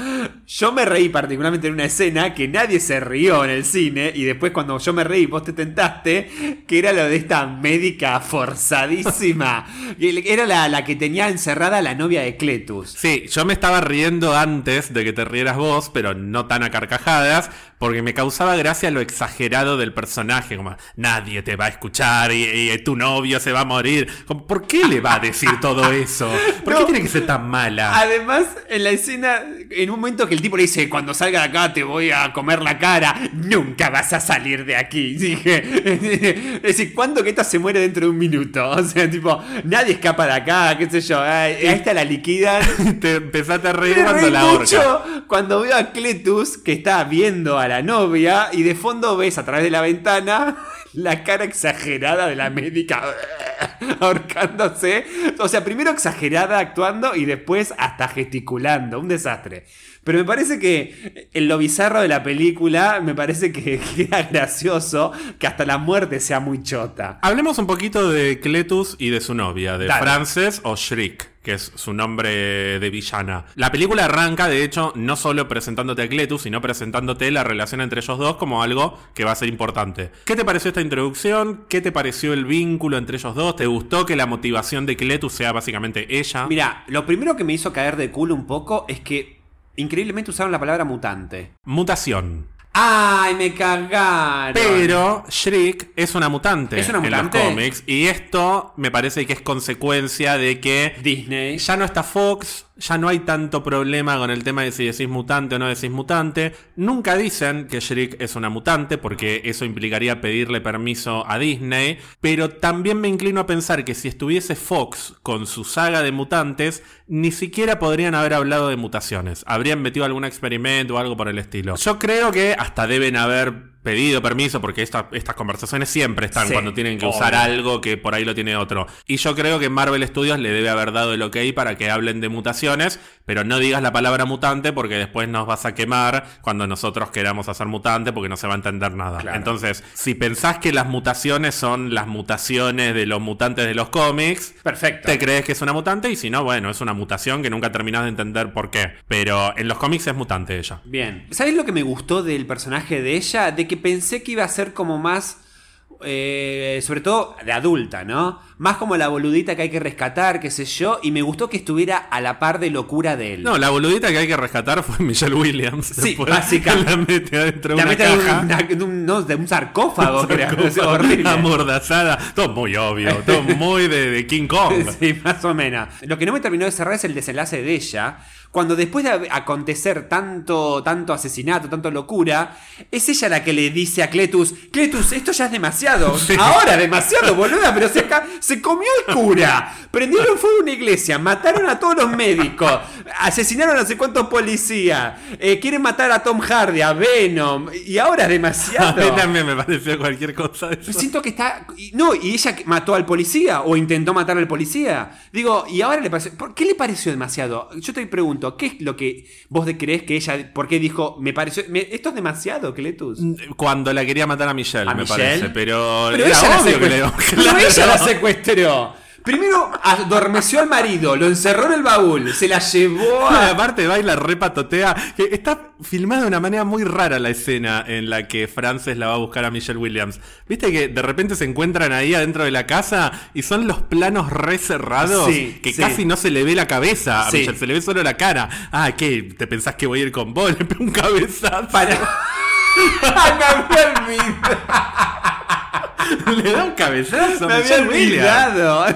Yo me reí particularmente en una escena que nadie se rió en el cine. Y después, cuando yo me reí, vos te tentaste. Que era lo de esta médica forzadísima. Era la, la que tenía encerrada a la novia de Cletus. Sí, yo me estaba riendo antes de que te rieras vos, pero no tan a carcajadas, porque me causaba gracia lo exagerado del personaje, como nadie te va a escuchar y, y tu novio se va a morir. Como, ¿Por qué le va a decir todo eso? ¿Por qué tiene que ser tan mala? Además, en la escena, en un momento que el tipo le dice, cuando salga de acá te voy a comer la cara, nunca vas a salir de aquí. Dije, es decir, ¿cuándo que esta se muere dentro de un minuto? O sea, tipo, nadie escapa de acá, qué sé yo, ay, a esta la liquidan. te empezaste a reír cuando la mucho cuando veo a Cletus que está viendo a la novia y de fondo ves a través de la ventana la cara exagerada de la médica ahorcándose. O sea, primero exagerada actuando y después hasta gesticulando. Un desastre. Pero me parece que en lo bizarro de la película, me parece que queda gracioso que hasta la muerte sea muy chota. Hablemos un poquito de Cletus y de su novia, de Dale. Frances o Shriek, que es su nombre de villana. La película arranca, de hecho, no solo presentándote a Cletus, sino presentándote la relación entre ellos dos como algo que va a ser importante. ¿Qué te pareció esta introducción? ¿Qué te pareció el vínculo entre ellos dos? ¿Te gustó que la motivación de Cletus sea básicamente ella? Mira, lo primero que me hizo caer de culo un poco es que increíblemente usaron la palabra mutante. Mutación. ¡Ay, me cagaron! Pero Shriek es una mutante, ¿Es una en los mutante? cómics. Y esto me parece que es consecuencia de que Disney. ya no está Fox, ya no hay tanto problema con el tema de si decís mutante o no decís mutante. Nunca dicen que Shriek es una mutante, porque eso implicaría pedirle permiso a Disney. Pero también me inclino a pensar que si estuviese Fox con su saga de mutantes, ni siquiera podrían haber hablado de mutaciones. Habrían metido algún experimento o algo por el estilo. Yo creo que hasta deben haber pedido permiso, porque esta- estas conversaciones siempre están Sí, cuando tienen que obvio. usar algo que por ahí lo tiene otro. Y yo creo que Marvel Studios le debe haber dado el ok para que hablen de mutaciones, pero no digas la palabra mutante porque después nos vas a quemar cuando nosotros queramos hacer mutante porque no se va a entender nada. Claro. Entonces, si pensás que las mutaciones son las mutaciones de los mutantes de los cómics, Perfecto. te crees que es una mutante y si no, bueno, es una mutación que nunca terminás de entender por qué. Pero en los cómics es mutante ella. Bien. ¿Sabes lo que me gustó del personaje de ella? De que pensé que iba a ser como más eh, sobre todo de adulta, ¿no? Más como la boludita que hay que rescatar, qué sé yo, y me gustó que estuviera a la par de locura de él. No, la boludita que hay que rescatar fue Michelle Williams. Sí, básicamente. La mete adentro de una de caja. un, una- de un- no, de un sarcófago, creo. Es horrible. Amordazada. Todo muy obvio. Todo muy de, de King Kong. Sí, más o menos. Lo que no me terminó de cerrar es el desenlace de ella. Cuando después de acontecer tanto, tanto asesinato, tanto locura, es ella la que le dice a Cletus, Cletus, esto ya es demasiado. Ahora demasiado, boluda, pero se, acá, se comió el cura. Prendieron fuego a una iglesia, mataron a todos los médicos, asesinaron a no sé cuántos policías, eh, quieren matar a Tom Hardy, a Venom, y ahora es A mí demasiado. también me pareció cualquier cosa eso. siento que está. No, y ella mató al policía o intentó matar al policía. Digo, y ahora le pareció. ¿Por qué le pareció demasiado? Yo te pregunto, ¿qué es lo que vos crees que ella. ¿Por qué dijo, me pareció. me- esto es demasiado, Cletus? Cuando la quería matar a Michelle, ¿A me Michelle? parece. Pero, Pero era obvio que le. Pero ella la secuestró. Primero adormeció al marido, lo encerró en el baúl, se la llevó a. aparte baila repatotea. Que está filmada de una manera muy rara la escena en la que Frances la va a buscar a Michelle Williams. Viste que de repente se encuentran ahí adentro de la casa y son los planos re cerrados Sí, que sí. casi no se le ve la cabeza a Sí. Michelle, se le ve solo la cara. Ah, ¿qué? ¿Te pensás que voy a ir con vos? Le pego un cabezazo. Para. Me había olvidado. Le da un cabezazo a Me había olvidado.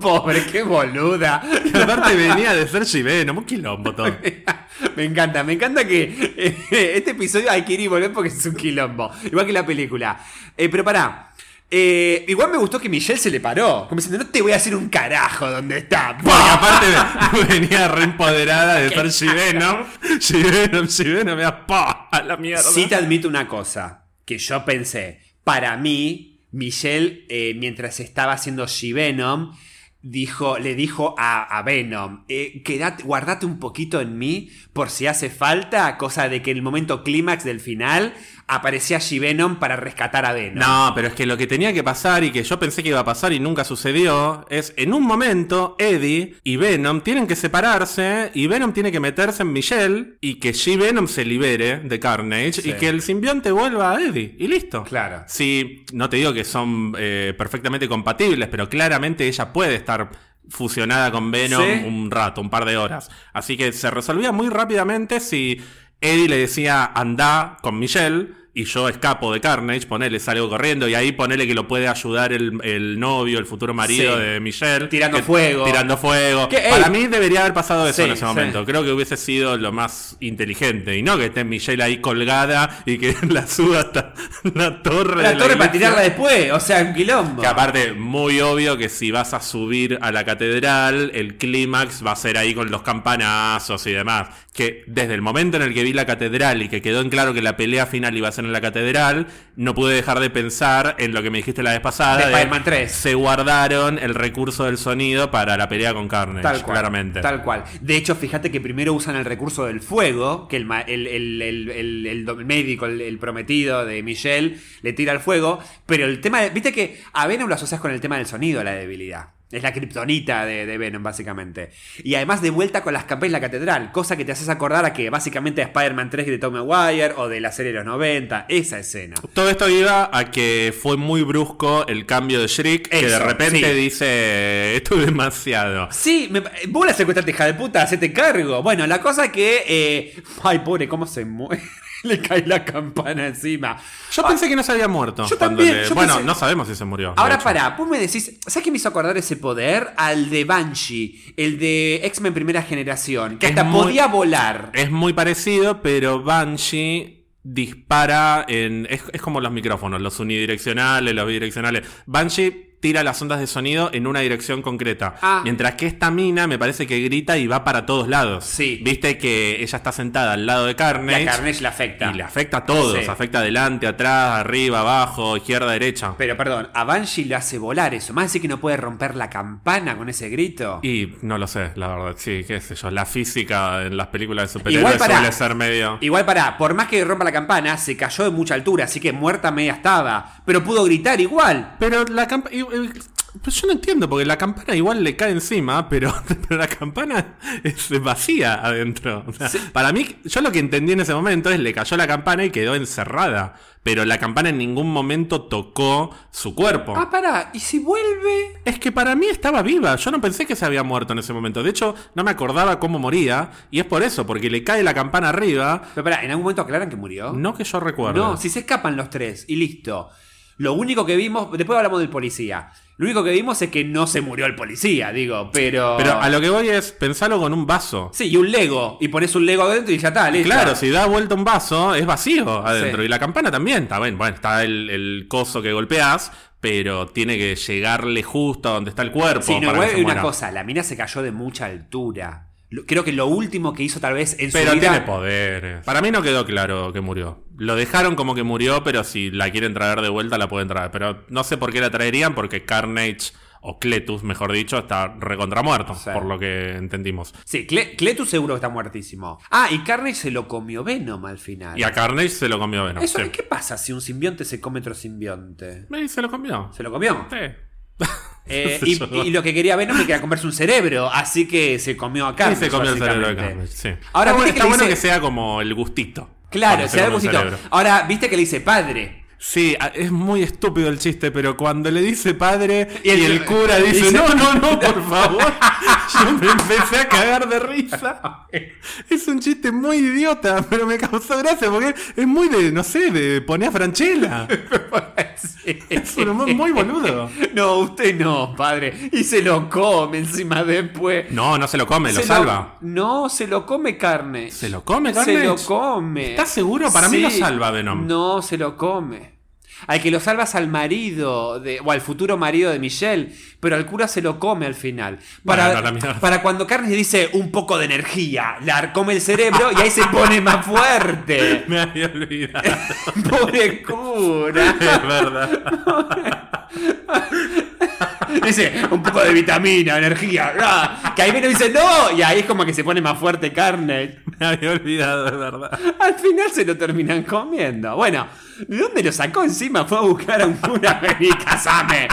Pobre, qué boluda. Y aparte venía de ser Venom, un quilombo todo. Me encanta, me encanta que eh, este episodio hay que ir y volver porque es un quilombo. Igual que la película. Eh, pero pará. Eh, igual me gustó que Michelle se le paró. Como diciendo, no te voy a hacer un carajo donde está. Porque aparte venía re empoderada de ser She-Venom. She-Venom, She-Venom, me da pa a la mierda. Sí te admito una cosa. Que yo pensé. Para mí, Michelle, eh, mientras estaba haciendo She-Venom, dijo, le dijo a, a Venom, eh, guardate un poquito en mí por si hace falta, cosa de que el momento clímax del final aparecía She-Venom para rescatar a Venom. No, pero es que lo que tenía que pasar y que yo pensé que iba a pasar y nunca sucedió es en un momento Eddie y Venom tienen que separarse y Venom tiene que meterse en Michelle y que She-Venom se libere de Carnage Sí. y que el simbionte vuelva a Eddie y listo. Claro. Sí, no te digo que son eh, perfectamente compatibles, pero claramente ella puede estar fusionada con Venom Sí. un rato, un par de horas. Así que se resolvía muy rápidamente si Eddie le decía anda con Michelle y yo escapo de Carnage, ponele, salgo corriendo y ahí ponele que lo puede ayudar el, el novio, el futuro marido Sí. de Michelle. Tirando Que- fuego. Tirando fuego. Que. Para mí debería haber pasado eso Sí, en ese sí. momento. Creo que hubiese sido lo más inteligente. Y no que esté Michelle ahí colgada y que la suba hasta la torre. de La torre para tirarla después, o sea, un quilombo. Que aparte, muy obvio que si vas a subir a la catedral, el clímax va a ser ahí con los campanazos y demás. Que desde el momento en el que vi la catedral y que quedó en claro que la pelea final iba a ser en la catedral, no pude dejar de pensar en lo que me dijiste la vez pasada. De Spider-Man 3. Se guardaron el recurso del sonido para la pelea con Carnage, Tal cual, claramente. Tal cual. De hecho, fíjate que primero usan el recurso del fuego, que el, el, el- el- médico, el, el prometido de Michelle, le tira el fuego. Pero el tema, de- viste que a Venom lo asocias con el tema del sonido, la debilidad. Es la kriptonita de, de Venom, básicamente. Y además de vuelta con las campanas en la catedral, cosa que te haces acordar a que básicamente a Spider-Man 3 de Tom Maguire o de la serie de los 90, esa escena. Todo esto iba a que fue muy brusco el cambio de Shriek, que de Eso, repente sí. dice, esto es demasiado. Sí, me, vos la secuestraste, hija de puta, hacete cargo. Bueno, la cosa que. eh, ay, pobre, cómo se muere. Le cae la campana encima. Yo pensé que no se había muerto. Yo también, le- yo Bueno, pensé- no sabemos si se murió. Ahora pará, vos me decís, ¿sabes qué me hizo acordar ese poder? Al de Banshee, el de X-Men Primera Generación, que Es hasta muy- podía volar. Es muy parecido, pero Banshee dispara en. Es, es como los micrófonos, los unidireccionales, los bidireccionales. Banshee tira las ondas de sonido en una dirección concreta. Ah. Mientras que esta mina me parece que grita y va para todos lados. Sí. Viste que ella está sentada al lado de Y Carnage. a Carnage le afecta. Y le afecta a todos. Sí. Afecta adelante, atrás, arriba, abajo, izquierda, derecha. Pero perdón, a Banshee le hace volar eso. Más decir que no puede romper la campana con ese grito. Y no lo sé, la verdad. Sí, qué sé yo. La física en las películas de superhéroes suele ser medio. Igual para, por más que rompa la campana, se cayó de mucha altura, así que muerta media estaba. Pero pudo gritar igual. Pero la camp- y- y- Pues yo no entiendo, porque la campana igual le cae encima, pero, pero la campana es vacía adentro. O sea, Para mí, yo lo que entendí en ese momento es le cayó la campana y quedó encerrada. Pero la campana en ningún momento tocó su cuerpo. Ah, pará, ¿y si vuelve? Es que para mí estaba viva. Yo no pensé que se había muerto en ese momento. De hecho, no me acordaba cómo moría. Y es por eso, porque le cae la campana arriba. Pero pará, ¿en algún momento aclaran que murió? No que yo recuerdo. No, si se escapan los tres y listo. Lo único que vimos, después hablamos del policía. Lo único que vimos es que no se murió el policía, digo, pero. Pero a lo que voy es pensarlo con un vaso. Sí, y un Lego. Y pones un Lego adentro y ya está, listo. Claro, si da vuelta un vaso, es vacío adentro. Sí. Y la campana también. Está bien, bueno, está el, el coso que golpeas, pero tiene que llegarle justo a donde está el cuerpo. Sí, no, para igual que se hay una cosa, la mina se cayó de mucha altura. Creo que lo último que hizo tal vez en Pero su vida. tiene poderes. Para mí no quedó claro que murió. Lo dejaron como que murió, pero si la quieren traer de vuelta, la pueden traer. Pero no sé por qué la traerían, porque Carnage, o Cletus, mejor dicho, está recontra muerto, Sí. por lo que entendimos. Sí, Cle- Cletus seguro que está muertísimo. Ah, y Carnage se lo comió Venom al final. Y a Carnage se lo comió Venom. Eso, sí. ¿Qué pasa si un simbionte se come otro simbionte? Y se lo comió. ¿Se lo comió? Sí. Eh, y, lo que quería Venom quería comerse un cerebro, así que se comió a Carnage. se comió el cerebro de. Carnage, sí. Ahora, está bueno, ¿viste que está le bueno dice- que sea como el gustito. Claro, cuando se da el gustito. Ahora, viste que le dice padre. Sí, es muy estúpido el chiste, pero cuando le dice padre y Y el, el- cura dice- no, no, no, por favor, yo me empecé a cagar de risa. Es un chiste muy idiota, pero me causó gracia porque es muy de, no sé, de poner a Franchella. Es un humor muy boludo. No, usted no, padre. Y se lo come encima después. No, no se lo come, lo Se salva. No, se lo come carne. ¿Se lo come, Se Carnage? lo come. ¿Estás seguro? Para mí lo salva Venom. No, se lo come. Al que lo salvas al marido, de, o al futuro marido de Michelle, pero al cura se lo come al final. Para, Bueno, la mierda. para cuando Carnes dice un poco de energía, le come el cerebro y ahí se pone más fuerte. Me había olvidado. Pobre cura. Es verdad. Dice, un poco de vitamina, energía. ah, Que ahí viene y dice, no. Y ahí es como que se pone más fuerte carne. Me había olvidado, es verdad. Al final se lo terminan comiendo. Bueno, ¿de dónde lo sacó encima? Fue a buscar a un cura. Casame.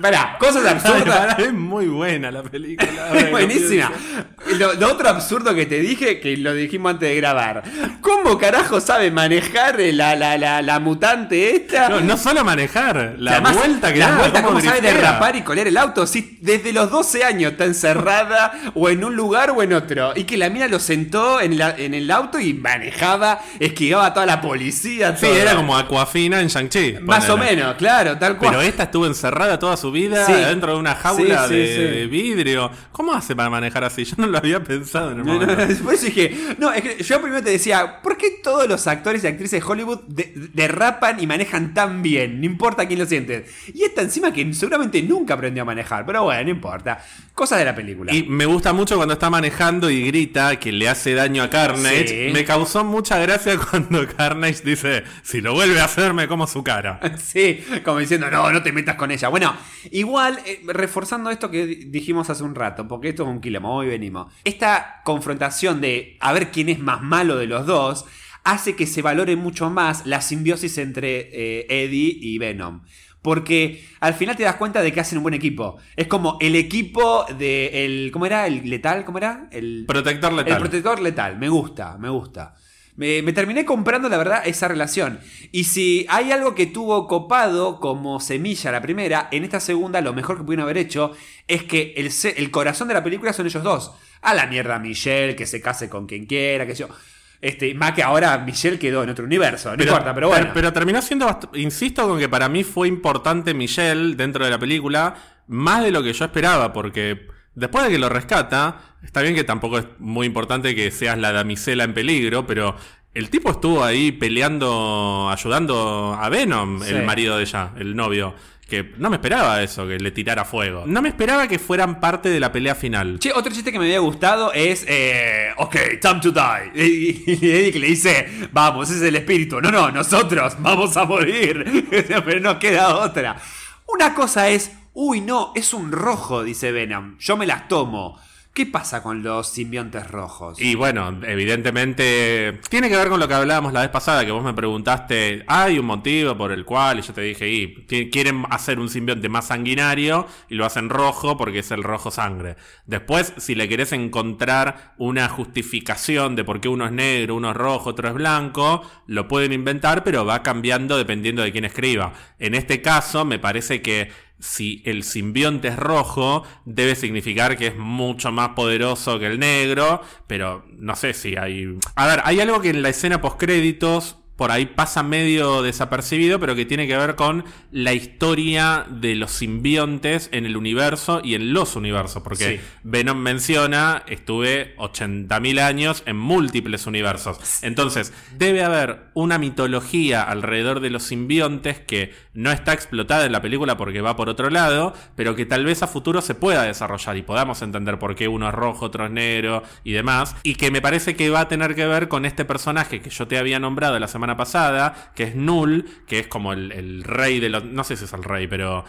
Pará, cosas absurdas. Es muy buena la película. Es buenísima. Lo, lo otro absurdo que te dije, que lo dijimos antes de grabar. ¿Cómo carajo sabe manejar la, la, la, la mutante esta? No, no solo manejar, la Además, vuelta que la da, vuelta, cómo ¿cómo sabe derrapar y colear el auto? Si desde los 12 años está encerrada o en un lugar o en otro. Y que la mina lo sentó en, la- en el auto y manejaba, esquivaba a toda la policía. Sí, era como Aquafina en Shang-Chi. Más o menos, claro, tal cual. Pero esta estuvo encerrada toda su vida Sí. dentro de una jaula Sí, sí, de, vidrio. ¿Cómo hace para manejar así? Yo no lo había pensado en el no, momento. no, eso dije, no, es que yo primero te decía, ¿por qué todos los actores y actrices de Hollywood de- derrapan y manejan tan bien? No importa quién lo siente. Y esta encima que seguramente nunca aprendió a manejar, pero bueno, no importa. Cosas de la película. Y me gusta mucho cuando está manejando y grita que le hace daño a Carnage. Me causó mucha gracia cuando Carnage dice, si lo vuelve a hacer me como su cara. Sí, como diciendo, no, no te metas con ella. Bueno, igual, eh, reforzando esto que di- dijimos hace un rato, porque esto es un quilombo, hoy venimos. Esta confrontación de a ver quién es más malo de los dos hace que se valore mucho más la simbiosis entre eh, Eddie y Venom. Porque al final te das cuenta de que hacen un buen equipo. Es como el equipo de el. ¿Cómo era? ¿El letal? ¿Cómo era? El Protector letal. el protector letal, me gusta, me gusta. Me, me terminé comprando, la verdad, esa relación. Y si hay algo que tuvo copado como semilla la primera, en esta segunda lo mejor que pudieron haber hecho es que el, el corazón de la película son ellos dos. A la mierda Michelle, que se case con quien quiera, que yo. Este, más que ahora Michelle quedó en otro universo, no importa, pero bueno. Pero, terminó siendo, insisto con que para mí fue importante Michelle dentro de la película, más de lo que yo esperaba, porque después de que lo rescata, está bien que tampoco es muy importante que seas la damisela en peligro, pero el tipo estuvo ahí peleando, ayudando a Venom, Sí. el marido de ella, el novio. Que no me esperaba eso, que le tirara fuego. No me esperaba que fueran parte de la pelea final. Che, otro chiste que me había gustado es, eh, ok, time to die. Y, y Eddie que le dice, vamos, ese es el espíritu. No, no, nosotros vamos a morir. Pero no queda otra. Una cosa es, uy, no, es un rojo, dice Venom. Yo me las tomo. ¿Qué pasa con los simbiontes rojos? Y bueno, evidentemente tiene que ver con lo que hablábamos la vez pasada, que vos me preguntaste, hay un motivo por el cual, y yo te dije, y quieren hacer un simbionte más sanguinario y lo hacen rojo porque es el rojo sangre. Después, si le querés encontrar una justificación de por qué uno es negro, uno es rojo, otro es blanco, lo pueden inventar, pero va cambiando dependiendo de quién escriba. En este caso, me parece que si el simbionte es rojo, debe significar que es mucho más poderoso que el negro, pero no sé si hay... A ver, hay algo que en la escena post créditos por ahí pasa medio desapercibido, pero que tiene que ver con la historia de los simbiontes en el universo y en los universos. Porque Venom menciona, estuve 80.000 años en múltiples universos. Entonces, debe haber una mitología alrededor de los simbiontes que no está explotada en la película porque va por otro lado, pero que tal vez a futuro se pueda desarrollar y podamos entender por qué uno es rojo, otro es negro y demás. Y que me parece que va a tener que ver con este personaje que yo te había nombrado la semana pasada, que es Null, que es como el, rey de los. No sé si es el rey, pero.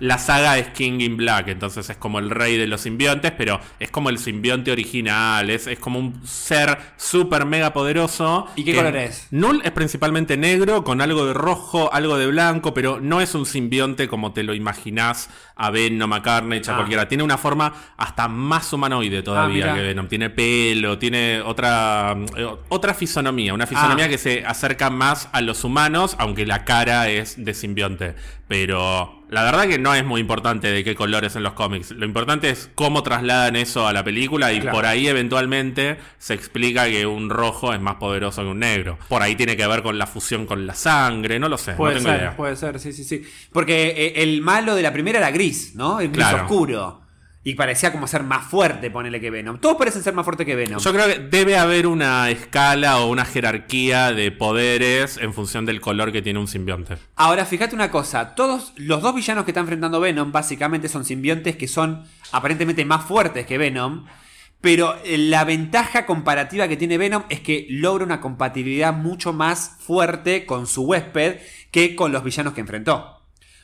la, saga es King in Black, entonces es como el rey de los simbiontes, pero es como el simbionte original, es, es como un ser súper mega poderoso. ¿Y qué color es? Null es principalmente negro, con algo de rojo, algo de blanco, pero no es un simbionte como te lo imaginás a Venom, a Carnage, a ah. cualquiera. Tiene una forma hasta más humanoide todavía ah, que Venom. Tiene pelo, tiene otra, eh, otra fisonomía, una fisonomía ah. que se acerca más a los humanos, aunque la cara es de simbionte. Pero la verdad que no es muy importante de qué colores en los cómics. Lo importante es cómo trasladan eso a la película y por ahí eventualmente se explica que un rojo es más poderoso que un negro. Por ahí tiene que ver con la fusión con la sangre, no lo sé. Puede no tengo ser, idea. puede ser, sí, sí, sí. Porque eh, el malo de la primera era gris, ¿no? El gris oscuro. Y parecía como ser más fuerte, ponele que Venom. Todos parecen ser más fuertes que Venom. Yo creo que debe haber una escala o una jerarquía de poderes en función del color que tiene un simbionte. Ahora, fíjate una cosa. Todos los dos villanos que están enfrentando Venom básicamente son simbiontes que son aparentemente más fuertes que Venom. Pero eh, la ventaja comparativa que tiene Venom es que logra una compatibilidad mucho más fuerte con su huésped que con los villanos que enfrentó.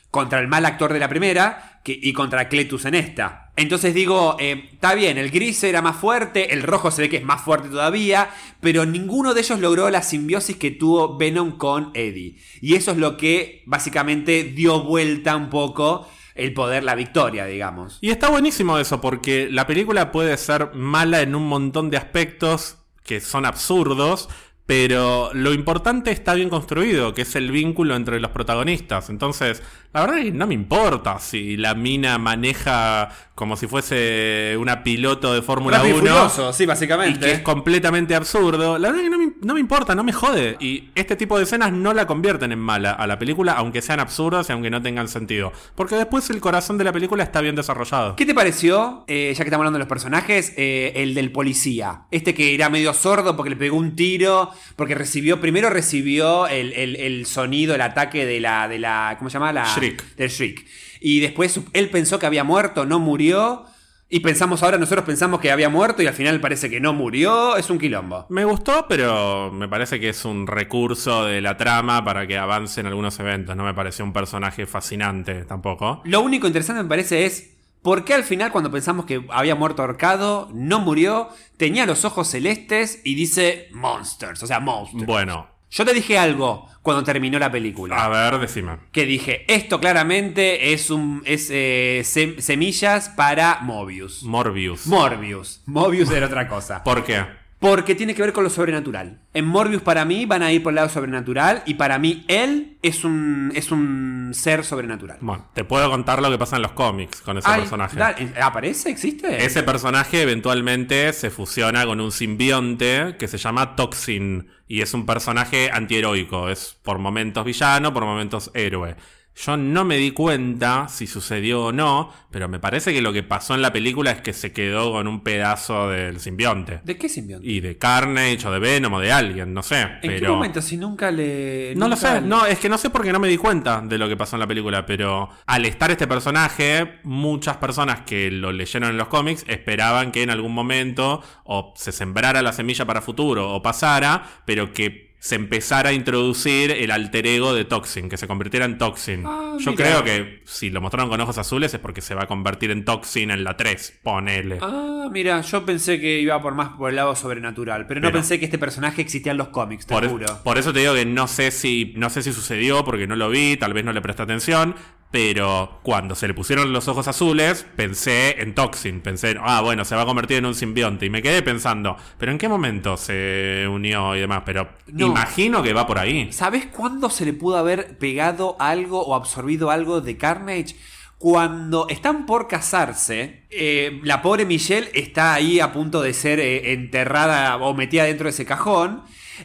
Contra el mal actor de la primera y contra Cletus en esta. Entonces digo, eh, está bien, el gris era más fuerte, el rojo se ve que es más fuerte todavía, pero ninguno de ellos logró la simbiosis que tuvo Venom con Eddie. Y eso es lo que básicamente dio vuelta un poco el poder, la victoria, digamos. Y está buenísimo eso, porque la película puede ser mala en un montón de aspectos que son absurdos, pero lo importante está bien construido, que es el vínculo entre los protagonistas. Entonces, la verdad es que no me importa si la mina maneja como si fuese una piloto de Fórmula 1. sí, básicamente. Y que es completamente absurdo. La verdad es que no me, importa, no me jode. Y este tipo de escenas no la convierten en mala a la película, aunque sean absurdas y aunque no tengan sentido. Porque después el corazón de la película está bien desarrollado. ¿Qué te pareció, eh, ya que estamos hablando de los personajes, eh, el del policía? Este que era medio sordo porque le pegó un tiro, porque recibió, primero recibió el, sonido, el ataque de la, de la ¿cómo se llama? La, Shriek. Del Shriek. Y después él pensó que había muerto, no murió. Y pensamos ahora, nosotros pensamos que había muerto y al final parece que no murió. Es un quilombo. Me gustó, pero me parece que es un recurso de la trama para que avance en algunos eventos. No me pareció un personaje fascinante tampoco. Lo único interesante me parece es ¿Por qué al final cuando pensamos que había muerto ahorcado, no murió, tenía los ojos celestes y dice monsters, o sea, monsters? Bueno. Yo te dije algo cuando terminó la película. A ver, decime. Que dije, esto claramente es un es eh, semillas para Mobius. Morbius. Morbius. Mobius era otra cosa. ¿Por qué? Porque tiene que ver con lo sobrenatural. En Morbius para mí van a ir por el lado sobrenatural y para mí él es un, es un ser sobrenatural. Bueno, te puedo contar lo que pasa en los cómics con ese personaje. ¿Aparece? ¿Existe? Ese personaje eventualmente se fusiona con un simbionte que se llama Toxin y es un personaje antiheroico. Es por momentos villano, por momentos héroe. Yo no me di cuenta si sucedió o no, pero me parece que lo que pasó en la película es que se quedó con un pedazo del simbionte. ¿De qué simbionte? Y de Carnage o de Venom o de alguien, no sé. ¿En qué momento? Si nunca le. No lo sé, no, es que no sé porque no me di cuenta de lo que pasó en la película, pero al estar este personaje, muchas personas que lo leyeron en los cómics esperaban que en algún momento o se sembrara la semilla para futuro o pasara, pero que se empezara a introducir el alter ego de Toxin, que se convirtiera en Toxin. Ah, Yo creo que si lo mostraron con ojos azules es porque se va a convertir en Toxin en la 3, ponele. Ah, mira, yo pensé que iba por más por el lado sobrenatural, pero no Pero- pensé que este personaje existía en los cómics, te Por, juro. por eso te digo que no sé si no sé si sucedió porque no lo vi, tal vez no le presté atención, pero cuando se le pusieron los ojos azules pensé en Toxin, pensé, ah, bueno, se va a convertir en un simbionte y me quedé pensando, pero ¿en qué momento se unió y demás? Pero No. imagino que va por ahí. ¿Sabes cuándo se le pudo haber pegado algo o absorbido algo de Carnage? Cuando están por casarse, eh, la pobre Michelle está ahí a punto de ser eh, enterrada o metida dentro de ese cajón,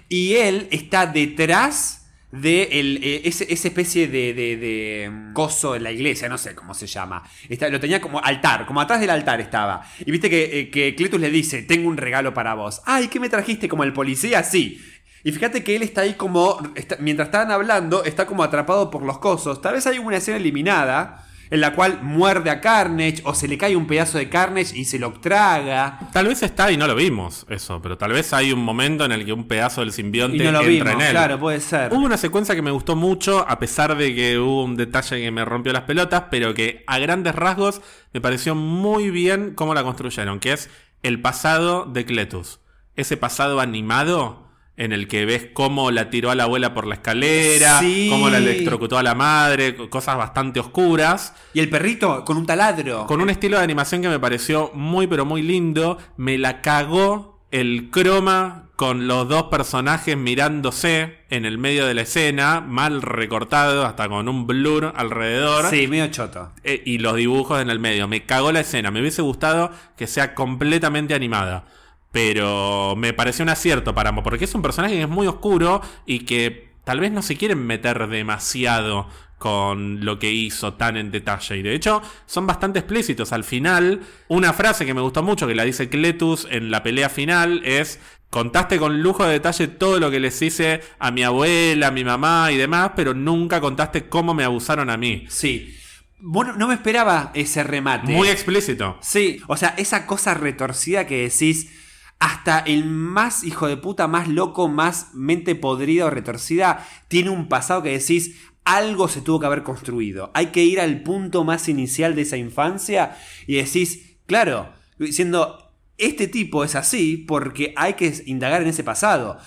y él está detrás de el, eh, ese, esa especie de, de- de, mm, coso en la iglesia, no sé cómo se llama. Está- lo tenía como altar, como atrás del altar estaba. Y viste que, eh, que Cletus le dice, tengo un regalo para vos. Ay, ¿qué me trajiste? Como el policía, sí. Y fíjate que él está ahí como, está- mientras estaban hablando, está como atrapado por los cosos. Tal vez hay una escena eliminada en la cual muerde a Carnage o se le cae un pedazo de Carnage y se lo traga. Tal vez está y no lo vimos eso, pero tal vez hay un momento en el que un pedazo del simbionte Y no lo entra vimos, en él. claro, puede ser. Hubo una secuencia que me gustó mucho, a pesar de que hubo un detalle que me rompió las pelotas, pero que a grandes rasgos me pareció muy bien cómo la construyeron, que es el pasado de Cletus. Ese pasado animado en el que ves cómo la tiró a la abuela por la escalera, Sí. cómo la electrocutó a la madre, co- cosas bastante oscuras. Y el perrito con un taladro. Con un estilo de animación que me pareció muy pero muy lindo. Me la cagó el croma con los dos personajes mirándose en el medio de la escena, mal recortado, hasta con un blur alrededor. Sí, medio choto. Eh, y los dibujos en el medio. Me cagó la escena. Me hubiese gustado que sea completamente animada. Pero me pareció un acierto para porque es un personaje que es muy oscuro y que tal vez no se quieren meter demasiado con lo que hizo tan en detalle. Y de hecho, son bastante explícitos. Al final, una frase que me gustó mucho, que la dice Cletus en la pelea final, es. Contaste con lujo de detalle todo lo que les hice a mi abuela, a mi mamá y demás, pero nunca contaste cómo me abusaron a mí. Sí. Bueno, no me esperaba ese remate. Muy explícito. Sí, o sea, esa cosa retorcida que decís, hasta el más hijo de puta, más loco, más mente podrida o retorcida, tiene un pasado que decís, algo se tuvo que haber construido. Hay que ir al punto más inicial de esa infancia y decís, claro, diciendo, este tipo es así porque hay que indagar en ese pasado.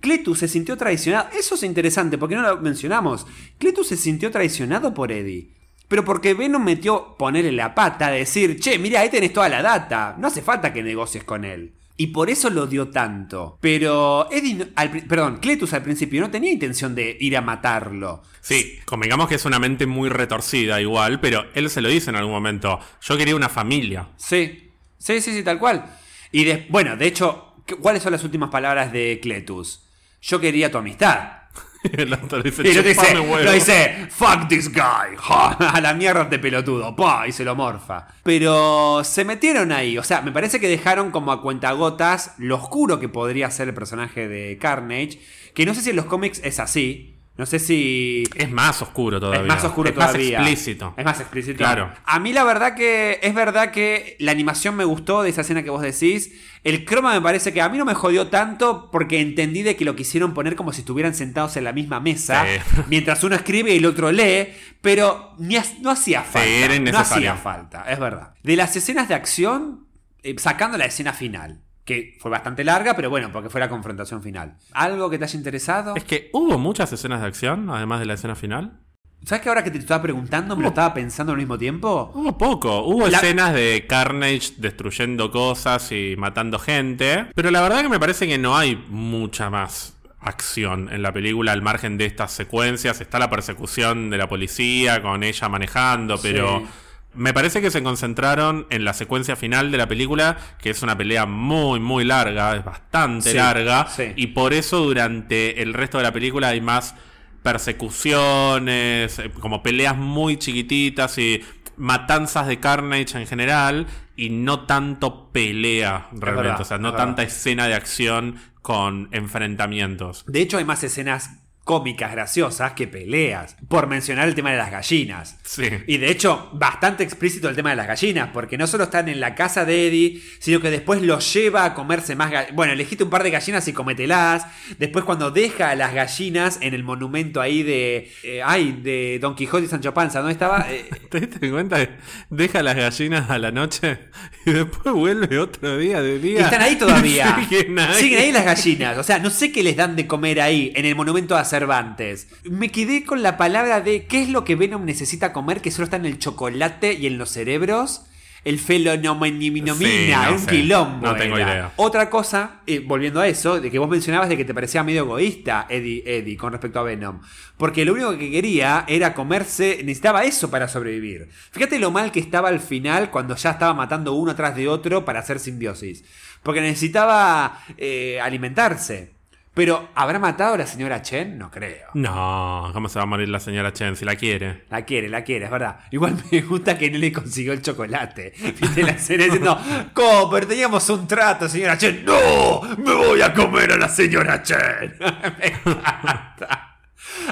Cletus se sintió traicionado. Eso es interesante porque no lo mencionamos. Cletus se sintió traicionado por Eddie. Pero porque Venom metió ponerle la pata, decir, che, mira, ahí tenés toda la data. No hace falta que negocies con él. Y por eso lo dio tanto. Pero Eddie, al perdón, Cletus al principio no tenía intención de ir a matarlo. Sí, convengamos que es una mente muy retorcida igual, pero él se lo dice en algún momento. Yo quería una familia. Sí, sí, sí, sí, tal cual. Y de- bueno, de hecho, ¿qué- ¿cuáles son las últimas palabras de Cletus? Yo quería tu amistad. el otro dice, Y dice, "Chupame huevo". lo dice, fuck this guy, ja, a la mierda de pelotudo, pa, y se lo morfa. Pero se metieron ahí, o sea, me parece que dejaron como a cuentagotas lo oscuro que podría ser el personaje de Carnage, que no sé si en los cómics es así, no sé si... Es más oscuro todavía. Es más oscuro es todavía. más explícito. Es más explícito. Claro. A mí la verdad que es verdad que la animación me gustó de esa escena que vos decís. El croma me parece que a mí no me jodió tanto porque entendí de que lo quisieron poner como si estuvieran sentados en la misma mesa Sí. mientras uno escribe y el otro lee, pero ni ha- no hacía falta. era no hacía falta, es verdad. De las escenas de acción, eh, sacando la escena final, que fue bastante larga, pero bueno, porque fue la confrontación final. ¿Algo que te haya interesado? Es que hubo muchas escenas de acción, además de la escena final. ¿Sabes que ahora que te estaba preguntando me lo estaba pensando al mismo tiempo? Hubo poco, hubo La- escenas de Carnage destruyendo cosas y matando gente, pero la verdad que me parece que no hay mucha más acción en la película al margen de estas secuencias. Está la persecución de la policía con ella manejando, pero Sí. Me parece que se concentraron en la secuencia final de la película, que es una pelea muy, muy larga, es bastante Sí, larga, sí. y por eso durante el resto de la película hay más persecuciones, eh, como peleas muy chiquititas y matanzas de Carnage en general y no tanto pelea realmente, verdad, o sea, no tanta escena de acción con enfrentamientos. De hecho, hay más escenas cómicas, graciosas, que peleas. Por mencionar el tema de las gallinas. Sí. Y de hecho, bastante explícito el tema de las gallinas, porque no solo están en la casa de Eddie, sino que después los lleva a comerse más gallinas. Bueno, elegiste un par de gallinas y cometelas. Después, cuando deja a las gallinas en el monumento ahí de. eh, ay, de Don Quijote y Sancho Panza, ¿dónde estaba? Eh, ¿Te diste cuenta que deja las gallinas a la noche y después vuelve otro día de y día? están ahí todavía. Siguen ahí. Siguen ahí las gallinas. O sea, no sé qué les dan de comer ahí, en el monumento a Cervantes. Me quedé con la palabra de qué es lo que Venom necesita comer, que solo está en el chocolate y en los cerebros. El felonomenomina, Sí, no un sé. quilombo. No tengo era. idea. Otra cosa, eh, volviendo a eso, de que vos mencionabas de que te parecía medio egoísta Eddie, Eddie con respecto a Venom. Porque lo único que quería era comerse, necesitaba eso para sobrevivir. Fíjate lo mal que estaba al final cuando ya estaba matando uno atrás de otro para hacer simbiosis. Porque necesitaba eh, alimentarse. Pero, ¿habrá matado a la señora Chen? No creo. No, ¿cómo se va a morir la señora Chen si la quiere? La quiere, la quiere, es verdad. Igual me gusta que no le consiguió el chocolate. Viste la serie diciendo, Cooper, teníamos un trato, señora Chen. ¡No! ¡Me voy a comer a la señora Chen! me encanta.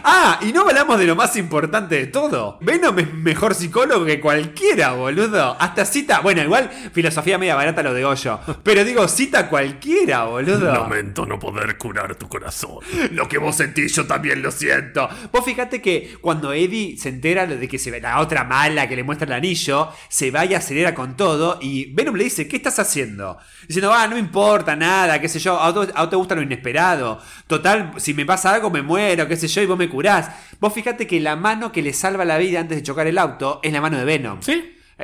Ah, y no hablamos de lo más importante de todo. Venom es mejor psicólogo que cualquiera, boludo. Hasta cita. Bueno, igual filosofía media barata lo de Hoyo. Pero digo, cita cualquiera, boludo. Lamento no poder curar tu corazón. Lo que vos sentís, yo también lo siento. Vos fíjate que cuando Eddie se entera de que se ve la otra mala que le muestra el anillo, se va y acelera con todo. Y Venom le dice: ¿Qué estás haciendo? Diciendo, ah, no importa nada, qué sé yo, a vos, a vos te gusta lo inesperado. Total, si me pasa algo, me muero, qué sé yo, y vos me curás. Vos fíjate que la mano que le salva la vida antes de chocar el auto es la mano de Venom.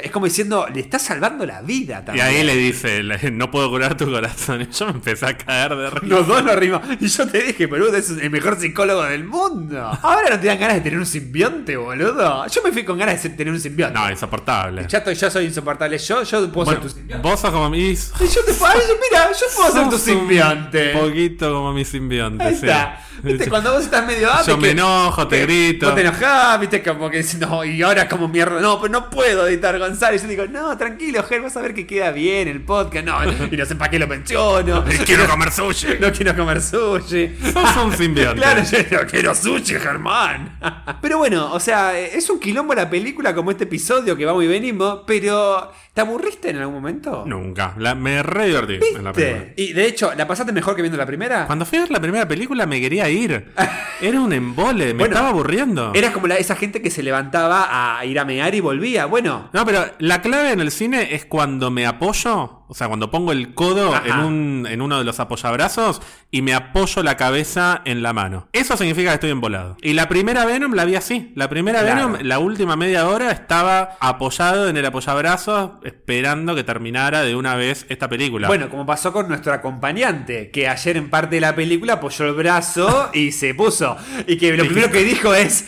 Es como diciendo, le está salvando la vida Y también. ahí le dice, no puedo curar tu corazón. Y yo me empecé a caer de risa. Los dos nos rimos. Y yo te dije, boludo, es el mejor psicólogo del mundo. Ahora no te dan ganas de tener un simbionte, boludo. Yo me fui con ganas de tener un simbionte. No, insoportable. Ya, estoy, ya soy insoportable. Yo, yo puedo Bueno, ser tu simbionte. vos sos como mis... Y yo te puedo, mira, yo puedo ser tu sos un simbionte. poquito como mi simbionte, Ahí sí. está. Viste, cuando vos estás medio ah, Yo que- me enojo, te grito. Vos te enojás, viste, como que no, y ahora como mierda, no, pero no puedo editar González. Yo digo, no, tranquilo, Ger, vas a ver que queda bien el podcast. No, y no sé para qué lo menciono. Quiero comer sushi. No quiero comer sushi. Sos un simbionte. Claro, yo no quiero sushi, Germán. Pero bueno, o sea, es un quilombo la película como este episodio que vamos y venimos, pero ¿te aburriste en algún momento? Nunca. La- me re divertí en la. ¿Viste? Y de hecho, ¿la pasaste mejor que viendo la primera? Cuando fui a ver la primera película me quería ir. Era un embole, me Bueno, estaba aburriendo. Eras como la- esa gente que se levantaba a ir a mear y volvía. Bueno, No, pero la clave en el cine es cuando me apoyo, o sea, cuando pongo el codo Ajá. en, un, en uno de los apoyabrazos y me apoyo la cabeza en la mano. Eso significa que estoy embolado. Y la primera Venom la vi así. La primera Claro. Venom, la última media hora, estaba apoyado en el apoyabrazos esperando que terminara de una vez esta película. bueno, como pasó con nuestro acompañante, que ayer en parte de la película apoyó el brazo y se puso. Y que lo primero que dijo es: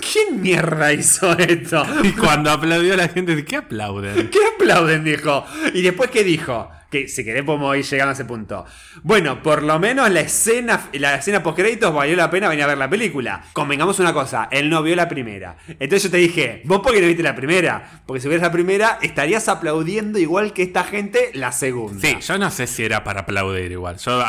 ¿Quién mierda hizo esto? Y cuando aplaudió la gente, ¿qué aplauden? ¿Qué aplauden? Dijo. Y después, ¿qué dijo? cicho. Que si querés podemos ir llegando a ese punto. Bueno, por lo menos la escena, la escena post créditos valió la pena venir a ver la película. Convengamos una cosa, él no vio la primera. Entonces yo te dije, vos por qué no viste la primera. Porque si vieras la primera, estarías aplaudiendo igual que esta gente la segunda. Sí, yo no sé si era para aplaudir igual. Yo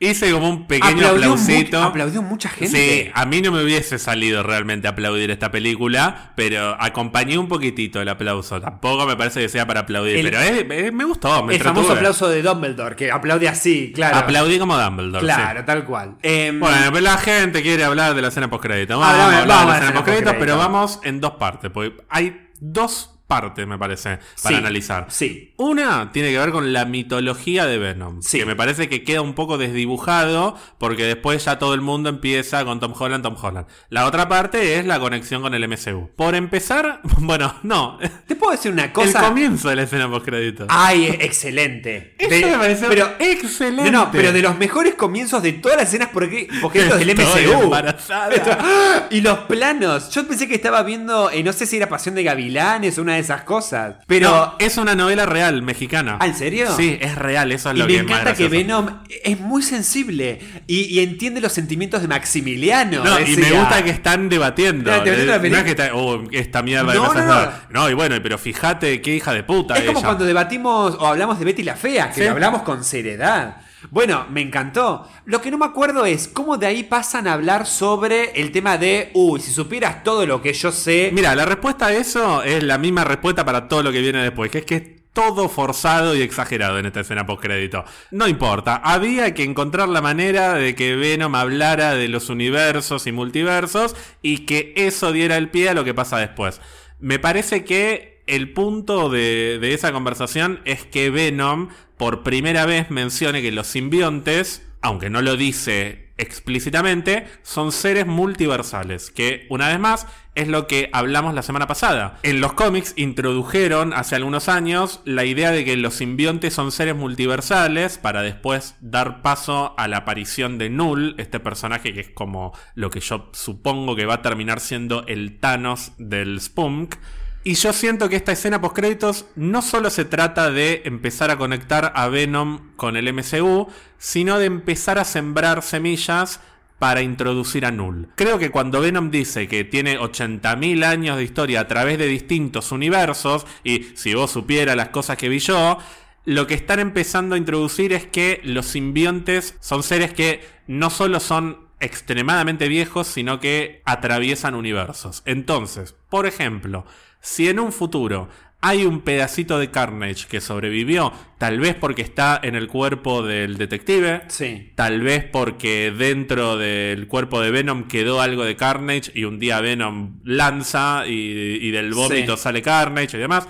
hice como un pequeño aplaudió, aplausito. mu- aplaudió mucha gente. Sí, a mí no me hubiese salido realmente aplaudir esta película, pero acompañé un poquitito el aplauso. Tampoco me parece que sea para aplaudir, El- pero es- es- me gustó, me El famoso aplauso de Dumbledore, que aplaude así, claro. Aplaudí como Dumbledore. Claro, sí. tal cual. Em, Bueno, pero la gente quiere hablar de la escena postcrédito. Vamos, Hablame, a hablar vamos de la escena postcrédito, pero postcrédito. vamos en dos partes, porque hay dos partes, me parece, para Sí, analizar. sí. Una tiene que ver con la mitología de Venom, Sí. que me parece que queda un poco desdibujado, porque después ya todo el mundo empieza con Tom Holland, Tom Holland. La otra parte es la conexión con el MCU. Por empezar, bueno, no, ¿Te puedo decir una el cosa? comienzo de la escena postcrédito. Ay, excelente. Eso De- me pareció pero, excelente. No, no, pero de los mejores comienzos de todas las escenas porque, porque esto es del MCU. embarazada. Y los planos. Yo pensé que estaba viendo, eh, no sé si era Pasión de Gavilanes o una de esas cosas. Pero. No, es una novela real mexicana. ¿Ah, en serio? Sí, es real, eso es y lo me que es más encanta que. Venom es muy sensible y, y entiende los sentimientos de Maximiliano. No, y me gusta que están debatiendo. Ves la no es que está, oh, esta mierda de No, cosas no, no. no. No, y bueno, pero fíjate qué hija de puta Es como ella. cuando debatimos o hablamos de Betty la Fea, que Sí. lo hablamos con seriedad. Bueno, me encantó. Lo que no me acuerdo es cómo de ahí pasan a hablar sobre el tema de, uy, si supieras todo lo que yo sé. Mira, la respuesta a eso es la misma respuesta para todo lo que viene después, que es que es todo forzado y exagerado en esta escena postcrédito. No importa, había que encontrar la manera de que Venom hablara de los universos y multiversos y que eso diera el pie a lo que pasa después. Me parece que el punto de, esa conversación es que Venom por primera vez mencione que los simbiontes, aunque no lo dice explícitamente, son seres multiversales, que una vez más es lo que hablamos la semana pasada. En los cómics introdujeron hace algunos años la idea de que los simbiontes son seres multiversales para después dar paso a la aparición de Null, este personaje que es como lo que yo supongo que va a terminar siendo el Thanos del Spunk. Y yo siento que esta escena post créditos no solo se trata de empezar a conectar a Venom con el MCU, sino de empezar a sembrar semillas para introducir a Null. Creo que cuando Venom dice que tiene 80.000 años de historia a través de distintos universos, y si vos supieras las cosas que vi yo, lo que están empezando a introducir es que los simbiontes son seres que no solo son extremadamente viejos, sino que atraviesan universos. Entonces, por ejemplo, si en un futuro hay un pedacito de Carnage que sobrevivió, tal vez porque está en el cuerpo del detective, Sí. Tal vez porque dentro del cuerpo de Venom quedó algo de Carnage y un día Venom lanza y, y del vómito Sí. sale Carnage y demás.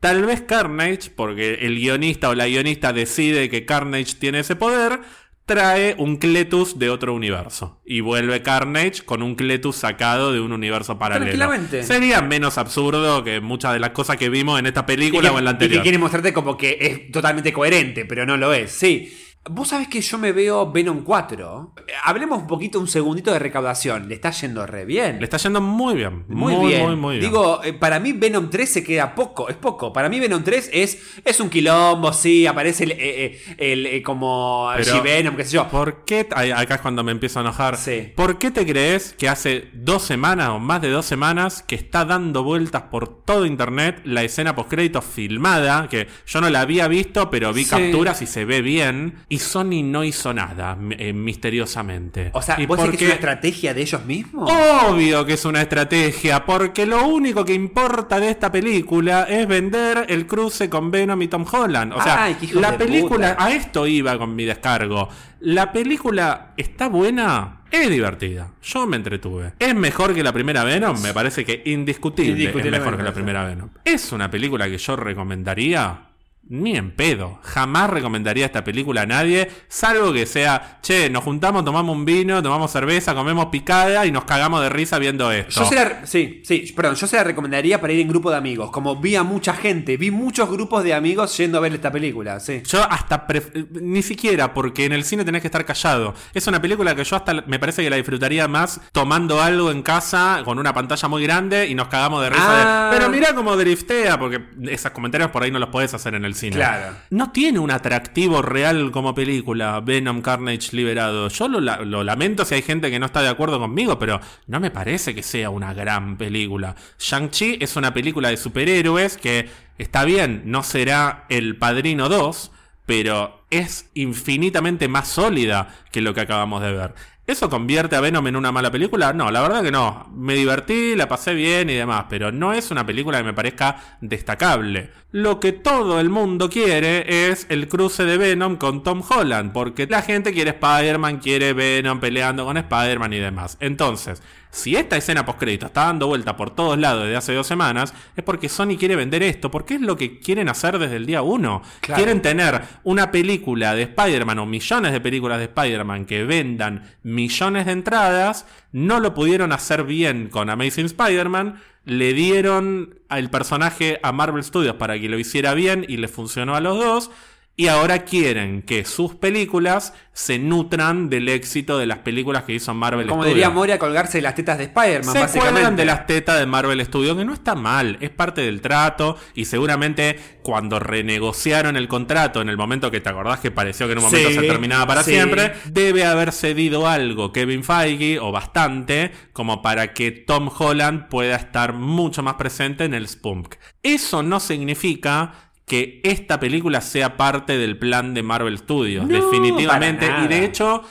Tal vez Carnage, porque el guionista o la guionista decide que Carnage tiene ese poder, trae un Cletus de otro universo. Y vuelve Carnage con un Cletus sacado de un universo paralelo. Tranquilamente. Sería menos absurdo que muchas de las cosas que vimos en esta película que, o en la y que anterior. quiere mostrarte como que es totalmente coherente, pero no lo es. Sí. Vos sabés que yo me veo Venom 4. Eh, Hablemos un poquito, un segundito de recaudación. Le está yendo re bien. Le está yendo muy bien. Muy, Muy, bien. muy, muy bien. Digo, eh, para mí Venom 3 se queda poco, es poco. Para mí Venom 3 es, es un quilombo, sí, aparece el, eh, eh, el, eh, como Pero- G-Venom, qué sé yo. ¿Por qué? Acá es cuando me empiezo a enojar. Sí. ¿Por qué te crees que hace dos semanas o más de dos semanas que está dando vueltas por todo internet la escena postcrédito filmada? Que yo no la había visto, pero vi Sí. capturas y se ve bien. Y Sony no hizo nada eh, misteriosamente. O sea, ¿Y ¿vos por decís que es una estrategia de ellos mismos? Obvio que es una estrategia, porque lo único que importa de esta película es vender el cruce con Venom y Tom Holland. O sea, Ay, la película, puta. a esto iba con mi descargo. La película está buena, es divertida. Yo me entretuve. ¿Es mejor que la primera Venom? Me parece que indiscutible es Indiscutiblemente, mejor que la primera Venom. ¿Es una película que yo recomendaría? Ni en pedo. Jamás recomendaría esta película a nadie, salvo que sea, che, nos juntamos, tomamos un vino, tomamos cerveza, comemos picada y nos cagamos de risa viendo esto. Yo se la, sí, sí, perdón, yo se la recomendaría para ir en grupo de amigos. Como vi a mucha gente, vi muchos grupos de amigos yendo a ver esta película, sí. Yo hasta pref- ni siquiera porque en el cine tenés que estar callado. Es una película que yo hasta me parece que la disfrutaría más tomando algo en casa con una pantalla muy grande y nos cagamos de risa. Ah. de, Pero mira cómo driftea, porque esos comentarios por ahí no los podés hacer en el cine. Claro. No tiene un atractivo real como película, Venom Carnage liberado. Yo lo, lo lamento si hay gente que no está de acuerdo conmigo, pero no me parece que sea una gran película. Shang-Chi es una película de superhéroes que está bien, no será El Padrino 2, pero es infinitamente más sólida que lo que acabamos de ver. ¿Eso convierte a Venom en una mala película? No, la verdad que no. Me divertí, la pasé bien y demás, pero no es una película que me parezca destacable. Lo que todo el mundo quiere es el cruce de Venom con Tom Holland, porque la gente quiere Spider-Man, quiere Venom peleando con Spider-Man y demás. Entonces, si esta escena postcrédito está dando vuelta por todos lados desde hace dos semanas, es porque Sony quiere vender esto, porque es lo que quieren hacer desde el día uno. Claro. Quieren tener una película de Spider-Man o millones de películas de Spider-Man que vendan millones de entradas, no lo pudieron hacer bien con Amazing Spider-Man, le dieron al personaje a Marvel Studios para que lo hiciera bien y le funcionó a los dos. Y ahora quieren que sus películas se nutran del éxito de las películas que hizo Marvel Como Studios. diría Moria, colgarse de las tetas de Spider-Man, Se básicamente. cuelgan de las tetas de Marvel Studios, que no está mal, es parte del trato y seguramente cuando renegociaron el contrato en el momento que te acordás que pareció que en un momento Sí, se terminaba para sí. siempre, debe haber cedido algo Kevin Feige o bastante como para que Tom Holland pueda estar mucho más presente en el Spunk. Eso no significa que esta película sea parte del plan de Marvel Studios, No, definitivamente. Y de hecho,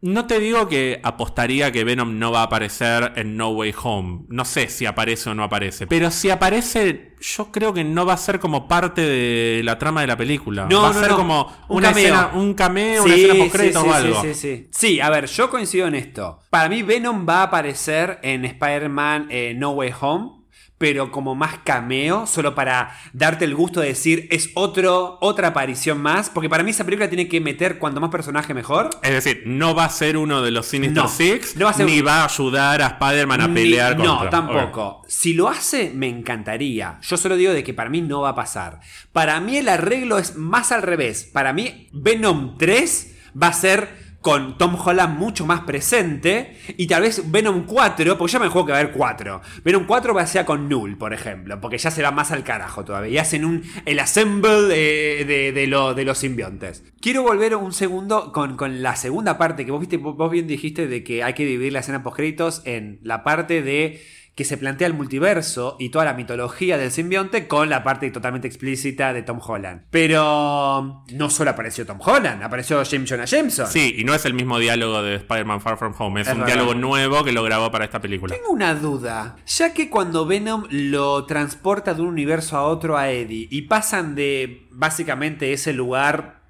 no te digo que apostaría que Venom no va a aparecer en No Way Home. No sé si aparece o no aparece. Pero si aparece, yo creo que no va a ser como parte de la trama de la película. No, va a no, ser no. como Un una cameo. escena, un cameo, una escena post sí, o algo. Sí, sí, sí. Sí, a ver, yo coincido en esto. Para mí Venom va a aparecer en Spider-Man eh, No Way Home, pero como más cameo, solo para darte el gusto de decir es otro, otra aparición más, porque para mí esa película tiene que meter cuanto más personaje mejor. Es decir, no va a ser uno de los Sinister No, Six, no va a ser- ni va a ayudar a Spider-Man a Ni- pelear contra. No, tampoco. Si lo hace, me encantaría. Yo solo digo de que para mí no va a pasar. Para mí el arreglo es más al revés. Para mí Venom 3 va a ser con Tom Holland mucho más presente y tal vez Venom 4, porque ya me juego que va a haber 4. Venom 4 va a ser con Null, por ejemplo, porque ya se va más al carajo todavía. Y hacen un, el assemble eh, de, de de los simbiontes. Quiero volver un segundo con, con la segunda parte que vos viste, vos bien dijiste de que hay que dividir la escena post créditos en la parte de que se plantea el multiverso y toda la mitología del simbionte con la parte totalmente explícita de Tom Holland. Pero no solo apareció Tom Holland, apareció James Jonah Jameson. Sí, y no es el mismo diálogo de Spider-Man Far From Home, es, Es un verdad. diálogo nuevo que lo grabó para esta película. Tengo una duda. Ya que cuando Venom lo transporta de un universo a otro a Eddie y pasan de básicamente ese lugar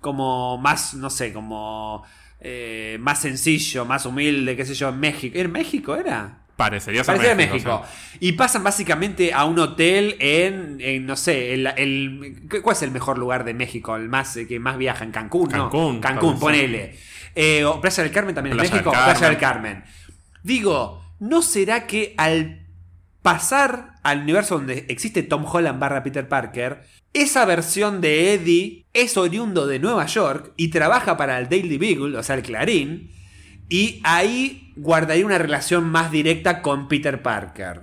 como más, no sé, como eh, más sencillo, más humilde, qué sé yo, en México. ¿En México era? Parecería ser Parecía de México, México. Y pasan básicamente a un hotel en, en, no sé, el, el- ¿cuál es el mejor lugar de México? El más eh, que más viaja en Cancún, ¿no? Cancún, ponele. Eh, o Playa del Carmen también Playa en México. del Playa del. Carmen. Digo, ¿no será que al pasar al universo donde existe Tom Holland barra Peter Parker, esa versión de Eddie es oriundo de Nueva York y trabaja para el Daily Beagle, o sea, el Clarín, y ahí guardaría una relación más directa con Peter Parker.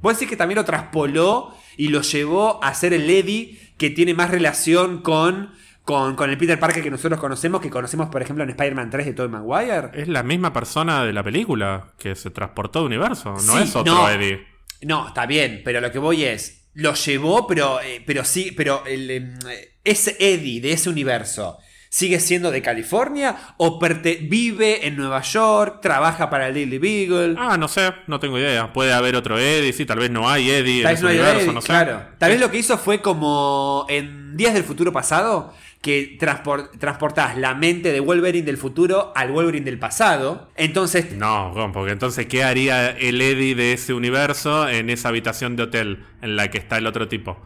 Vos decís que también lo traspoló y lo llevó a ser el Eddie que tiene más relación con, con, con el Peter Parker que nosotros conocemos, que conocemos por ejemplo en Spider-Man 3 de Tobey Maguire. Es la misma persona de la película que se transportó de universo, no Sí, es otro no. Eddie. No, está bien, pero lo que voy es, lo llevó, pero, eh, pero sí, pero el, em, eh, ese Eddie de ese universo. ¿Sigue siendo de California o vive en Nueva York, trabaja para el Daily Beagle? Ah, no sé, no tengo idea. Puede haber otro Eddie, sí, tal vez no hay Eddie Tal en vez ese no hay universo, Eddie, no sé. claro. Tal vez lo que hizo fue como en Días del Futuro Pasado, que transpor- transportás la mente de Wolverine del futuro al Wolverine del pasado. Entonces, No, porque entonces, ¿qué haría el Eddie de ese universo en esa habitación de hotel en la que está el otro tipo?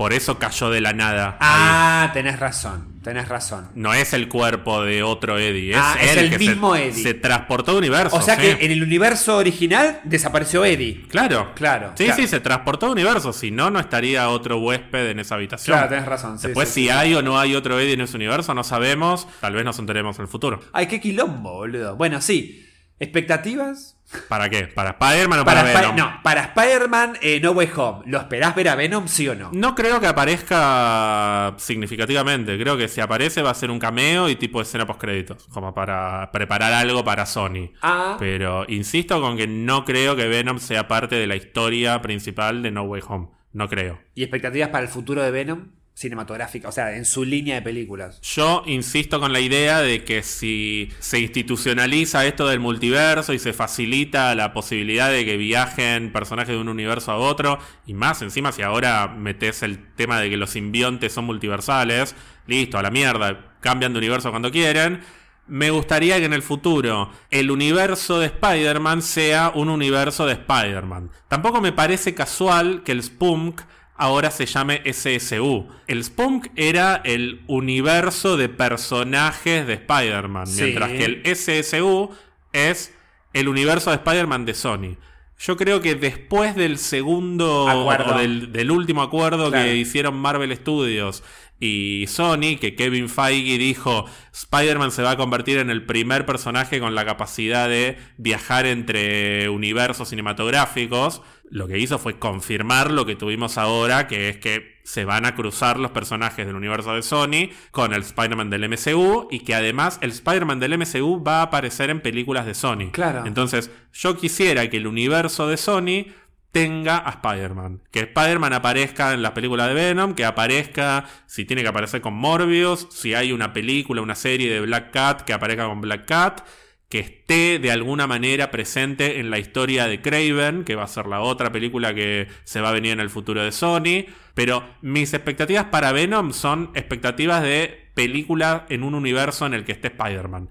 Por eso cayó de la nada. ahí. ah, tenés razón, tenés razón. No es el cuerpo de otro Eddie, es, Ah, es el que mismo se, Eddie. se transportó de universo. O sea sí. que en el universo original desapareció Eddie. Claro, Claro, Sí, claro. sí, se transportó de universo. Si no, no estaría otro huésped en esa habitación. Claro, tenés razón. sí, Después, sí, si hay o no hay otro Eddie en ese universo, no sabemos. Tal vez nos enteremos en el futuro. Ay, qué quilombo, boludo. Bueno, sí. ¿Expectativas? ¿Para qué? ¿Para Spider-Man o para, Para, Venom? no, para Spider-Man eh, No Way Home. ¿Lo esperás ver a Venom, sí o no? No creo que aparezca significativamente. Creo que si aparece va a ser un cameo y tipo escena post créditos, como para preparar algo para Sony. Ah, Pero insisto con que no creo que Venom sea parte de la historia principal de No Way Home. No creo. ¿y expectativas para el futuro de Venom? Cinematográfica, o sea, en su línea de películas. Yo insisto con la idea de que si se institucionaliza esto del multiverso y se facilita la posibilidad de que viajen personajes de un universo a otro, y más encima si ahora metes el tema de que los simbiontes son multiversales, listo, a la mierda, cambian de universo cuando quieren. Me gustaría que en el futuro el universo de Spider-Man sea un universo de Spider-Man. Tampoco me parece casual que el Spunk ahora se llame SSU. El Spunk era el universo de personajes de Spider-Man, Sí. mientras que el SSU es el universo de Spider-Man de Sony. Yo creo que después del segundo Acuerdo. o del, del último acuerdo Claro. que hicieron Marvel Studios y Sony, que Kevin Feige dijo, Spider-Man se va a convertir en el primer personaje con la capacidad de viajar entre universos cinematográficos, lo que hizo fue confirmar lo que tuvimos ahora, que es que se van a cruzar los personajes del universo de Sony con el Spider-Man del MCU y que además el Spider-Man del MCU va a aparecer en películas de Sony. Claro. Entonces, yo quisiera que el universo de Sony tenga a Spider-Man. Que Spider-Man aparezca en las películas de Venom, que aparezca, si tiene que aparecer con Morbius, si hay una película, una serie de Black Cat, que aparezca con Black Cat, que esté de alguna manera presente en la historia de Craven, que va a ser la otra película que se va a venir en el futuro de Sony. Pero mis expectativas para Venom son expectativas de película en un universo en el que esté Spider-Man.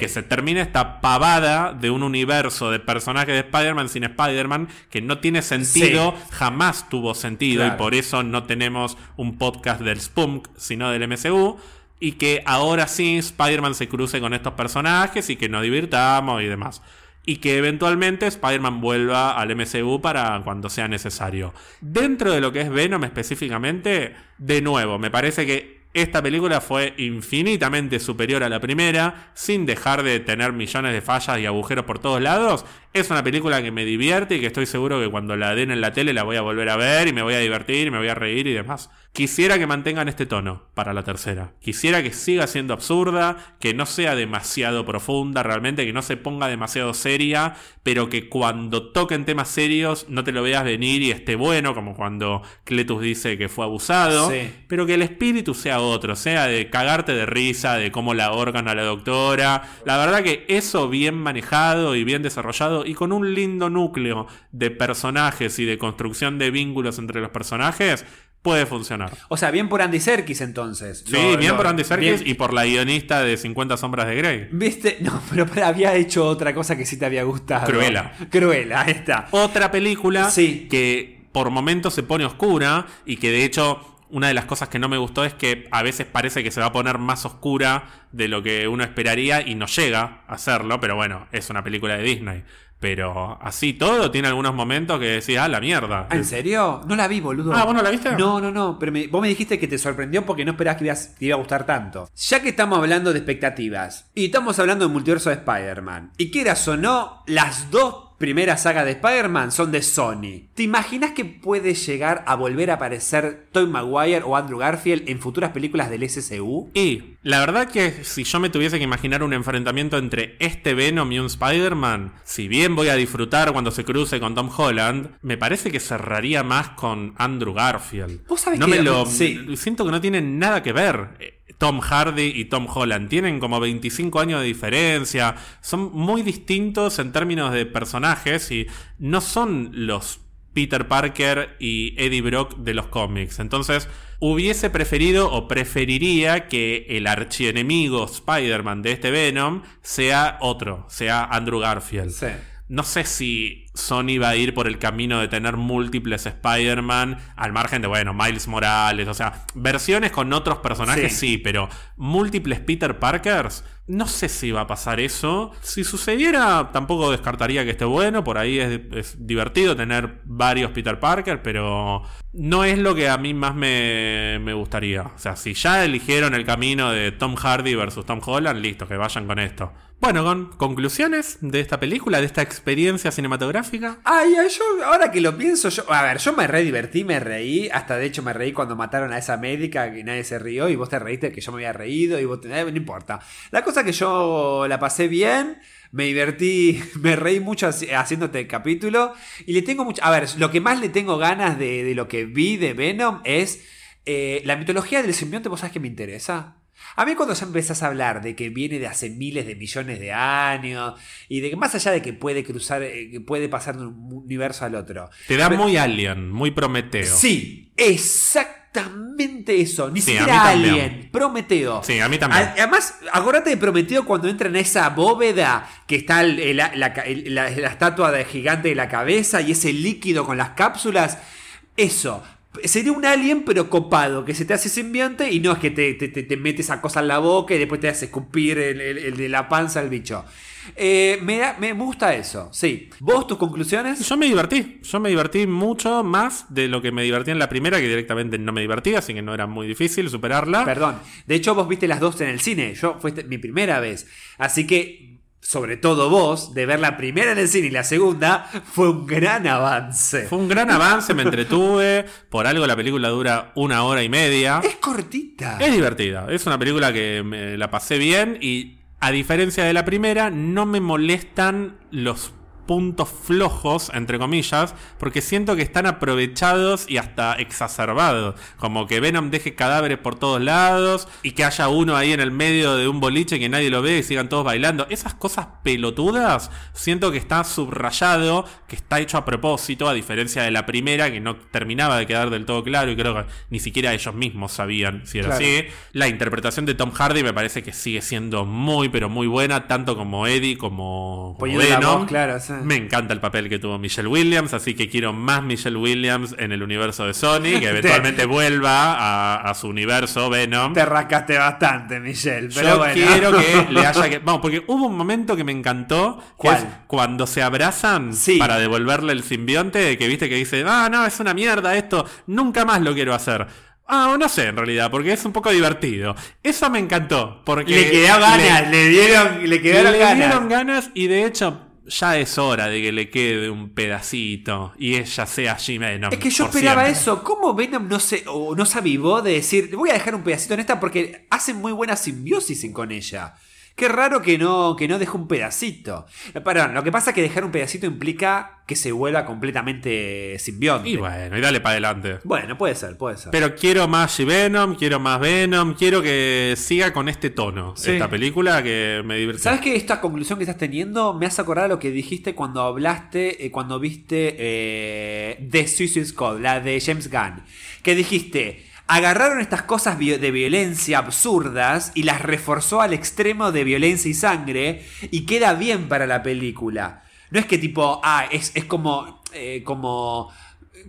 Que se termine esta pavada de un universo de personajes de Spider-Man sin Spider-Man que no tiene sentido, jamás tuvo sentido Claro. y por eso no tenemos un podcast del Spunk, sino del MCU. Y que ahora sí Spider-Man se cruce con estos personajes y que nos divirtamos y demás. Y que eventualmente Spider-Man vuelva al MCU para cuando sea necesario. Dentro de lo que es Venom específicamente, de nuevo, me parece que esta película fue infinitamente superior a la primera, sin dejar de tener millones de fallas y agujeros por todos lados. Es una película que me divierte y que estoy seguro que cuando la den en la tele la voy a volver a ver y me voy a divertir y me voy a reír y demás. Quisiera que mantengan este tono para la tercera. Quisiera que siga siendo absurda, que no sea demasiado profunda realmente, que no se ponga demasiado seria, pero que cuando toquen temas serios no te lo veas venir y esté bueno, como cuando Cletus dice que fue abusado, Sí. pero que el espíritu sea otro, sea de cagarte de risa, de cómo la ahorcan a la doctora. La verdad que eso bien manejado y bien desarrollado y con un lindo núcleo de personajes y de construcción de vínculos entre los personajes, puede funcionar. O sea, bien por Andy Serkis entonces. Sí, Lo- bien lo- por Andy Serkis bien- y por la guionista de 50 sombras de Grey. ¿Viste? No, pero para- había hecho otra cosa que sí te había gustado. Cruella. Cruella, ahí está. Otra película Sí. que por momentos se pone oscura y que de hecho una de las cosas que no me gustó es que a veces parece que se va a poner más oscura de lo que uno esperaría y no llega a hacerlo, pero bueno, es una película de Disney. Pero así todo tiene algunos momentos que decís, ah, la mierda. ¿En serio? No la vi, boludo. Ah, ¿vos no la viste? No, no, no. Pero me- vos me dijiste que te sorprendió porque no esperabas que ibas- te iba a gustar tanto. Ya que estamos hablando de expectativas y estamos hablando del multiverso de Spider-Man, y quieras o no, las dos primeras sagas de Spider-Man son de Sony. ¿Te imaginas que puede llegar a volver a aparecer Tobey Maguire o Andrew Garfield en futuras películas del SCU? Y la verdad que si yo me tuviese que imaginar un enfrentamiento entre este Venom y un Spider-Man, si bien voy a disfrutar cuando se cruce con Tom Holland, me parece que cerraría más con Andrew Garfield. Vos sabés no que- me lo sí. siento que no tienen nada que ver. Tom Hardy y Tom Holland tienen como 25 años de diferencia, son muy distintos en términos de personajes y no son los Peter Parker y Eddie Brock de los cómics. Entonces, hubiese preferido o preferiría que el archienemigo Spider-Man de este Venom sea otro, sea Andrew Garfield. Sí. No sé si Sony va a ir por el camino de tener múltiples Spider-Man, al margen de, bueno, Miles Morales, o sea, versiones con otros personajes Sí. sí, pero múltiples Peter Parkers, no sé si va a pasar eso. Si sucediera, tampoco descartaría que esté bueno, por ahí es, es divertido tener varios Peter Parker, pero no es lo que a mí más me, me gustaría. O sea, si ya eligieron el camino de Tom Hardy versus Tom Holland, listo, que vayan con esto. Bueno, con conclusiones de esta película, de esta experiencia cinematográfica. Ay, ay, yo, ahora que lo pienso, yo, a ver, yo me re divertí, me reí, hasta de hecho me reí cuando mataron a esa médica que nadie se rió y vos te reíste que yo me había reído y vos te, eh, no importa. La cosa que yo la pasé bien, me divertí, me reí mucho haci- haciéndote el capítulo y le tengo mucho, a ver, lo que más le tengo ganas de, de lo que vi de Venom es eh, la mitología del simbionte, vos sabés que me interesa. A mí cuando ya empezás a hablar de que viene de hace miles de millones de años y de que más allá de que puede cruzar, eh, que puede pasar de un universo al otro. Te da muy alien, muy prometeo. Sí, exactamente eso. Ni Sí, siquiera. Alien, Prometeo. Sí, a mí también. Además, acuérdate de Prometeo cuando entra en esa bóveda que está el- la, la- la estatua de gigante de la cabeza y ese líquido con las cápsulas. Eso. Sería un alien, pero copado, que se te hace simbionte y no es que te, te, te- te metes esa cosa en la boca y después te hace escupir el, el- el de la panza al bicho. Eh, me, da- me gusta eso, sí. ¿Vos tus conclusiones? Yo me divertí, yo me divertí mucho más de lo que me divertí en la primera, que directamente no me divertí, así que no era muy difícil superarla. Perdón. De hecho, vos viste las dos en el cine. Yo fue mi primera vez. Así que, sobre todo vos, de ver la primera en el cine y la segunda, fue un gran avance. Fue un gran avance, me entretuve, por algo la película dura una hora y media. Es cortita. Es divertida, es una película que me la pasé bien y a diferencia de la primera, no me molestan los puntos flojos, entre comillas, porque siento que están aprovechados y hasta exacerbados. Como que Venom deje cadáveres por todos lados y que haya uno ahí en el medio de un boliche que nadie lo ve y sigan todos bailando. Esas cosas pelotudas, siento que está subrayado, que está hecho a propósito, a diferencia de la primera, que no terminaba de quedar del todo claro y creo que ni siquiera ellos mismos sabían si era Claro. así. La interpretación de Tom Hardy me parece que sigue siendo muy, pero muy buena, tanto como Eddie como, como la Venom. voz, claro, sí. Me encanta el papel que tuvo Michelle Williams, así que quiero más Michelle Williams en el universo de Sony, que eventualmente vuelva a, a su universo Venom. Te rascaste bastante, Michelle. Pero Yo bueno. quiero que le haya que. Vamos, porque hubo un momento que me encantó. Que ¿Cuál? es cuando se abrazan Sí. para devolverle el simbionte. Que viste que dice, ah, no, es una mierda esto. Nunca más lo quiero hacer. Ah, no sé en realidad, porque es un poco divertido. Eso me encantó. Porque Le quedó ganas, le, dieron, le le, quedaron le ganas. dieron ganas y de hecho. Ya es hora de que le quede un pedacito y ella sea Jim Venom. Es que yo esperaba siempre. eso. ¿Cómo Venom no se, o no se avivó de decir, voy a dejar un pedacito en esta porque hacen muy buena simbiosis con ella? Qué raro que no, que no dejó un pedacito. Eh, Perdón, lo que pasa es que dejar un pedacito implica que se vuelva completamente simbionte. Y bueno, y dale para adelante. Bueno, puede ser, puede ser. Pero quiero más Venom, quiero más Venom, quiero que siga con este tono Sí. esta película que me divierte. ¿Sabes que esta conclusión que estás teniendo me hace acordar a lo que dijiste cuando hablaste, eh, cuando viste eh, The Suicide Squad, la de James Gunn? Que dijiste, agarraron estas cosas de violencia absurdas y las reforzó al extremo de violencia y sangre y queda bien para la película. No es que tipo, ah, es, es como, eh, como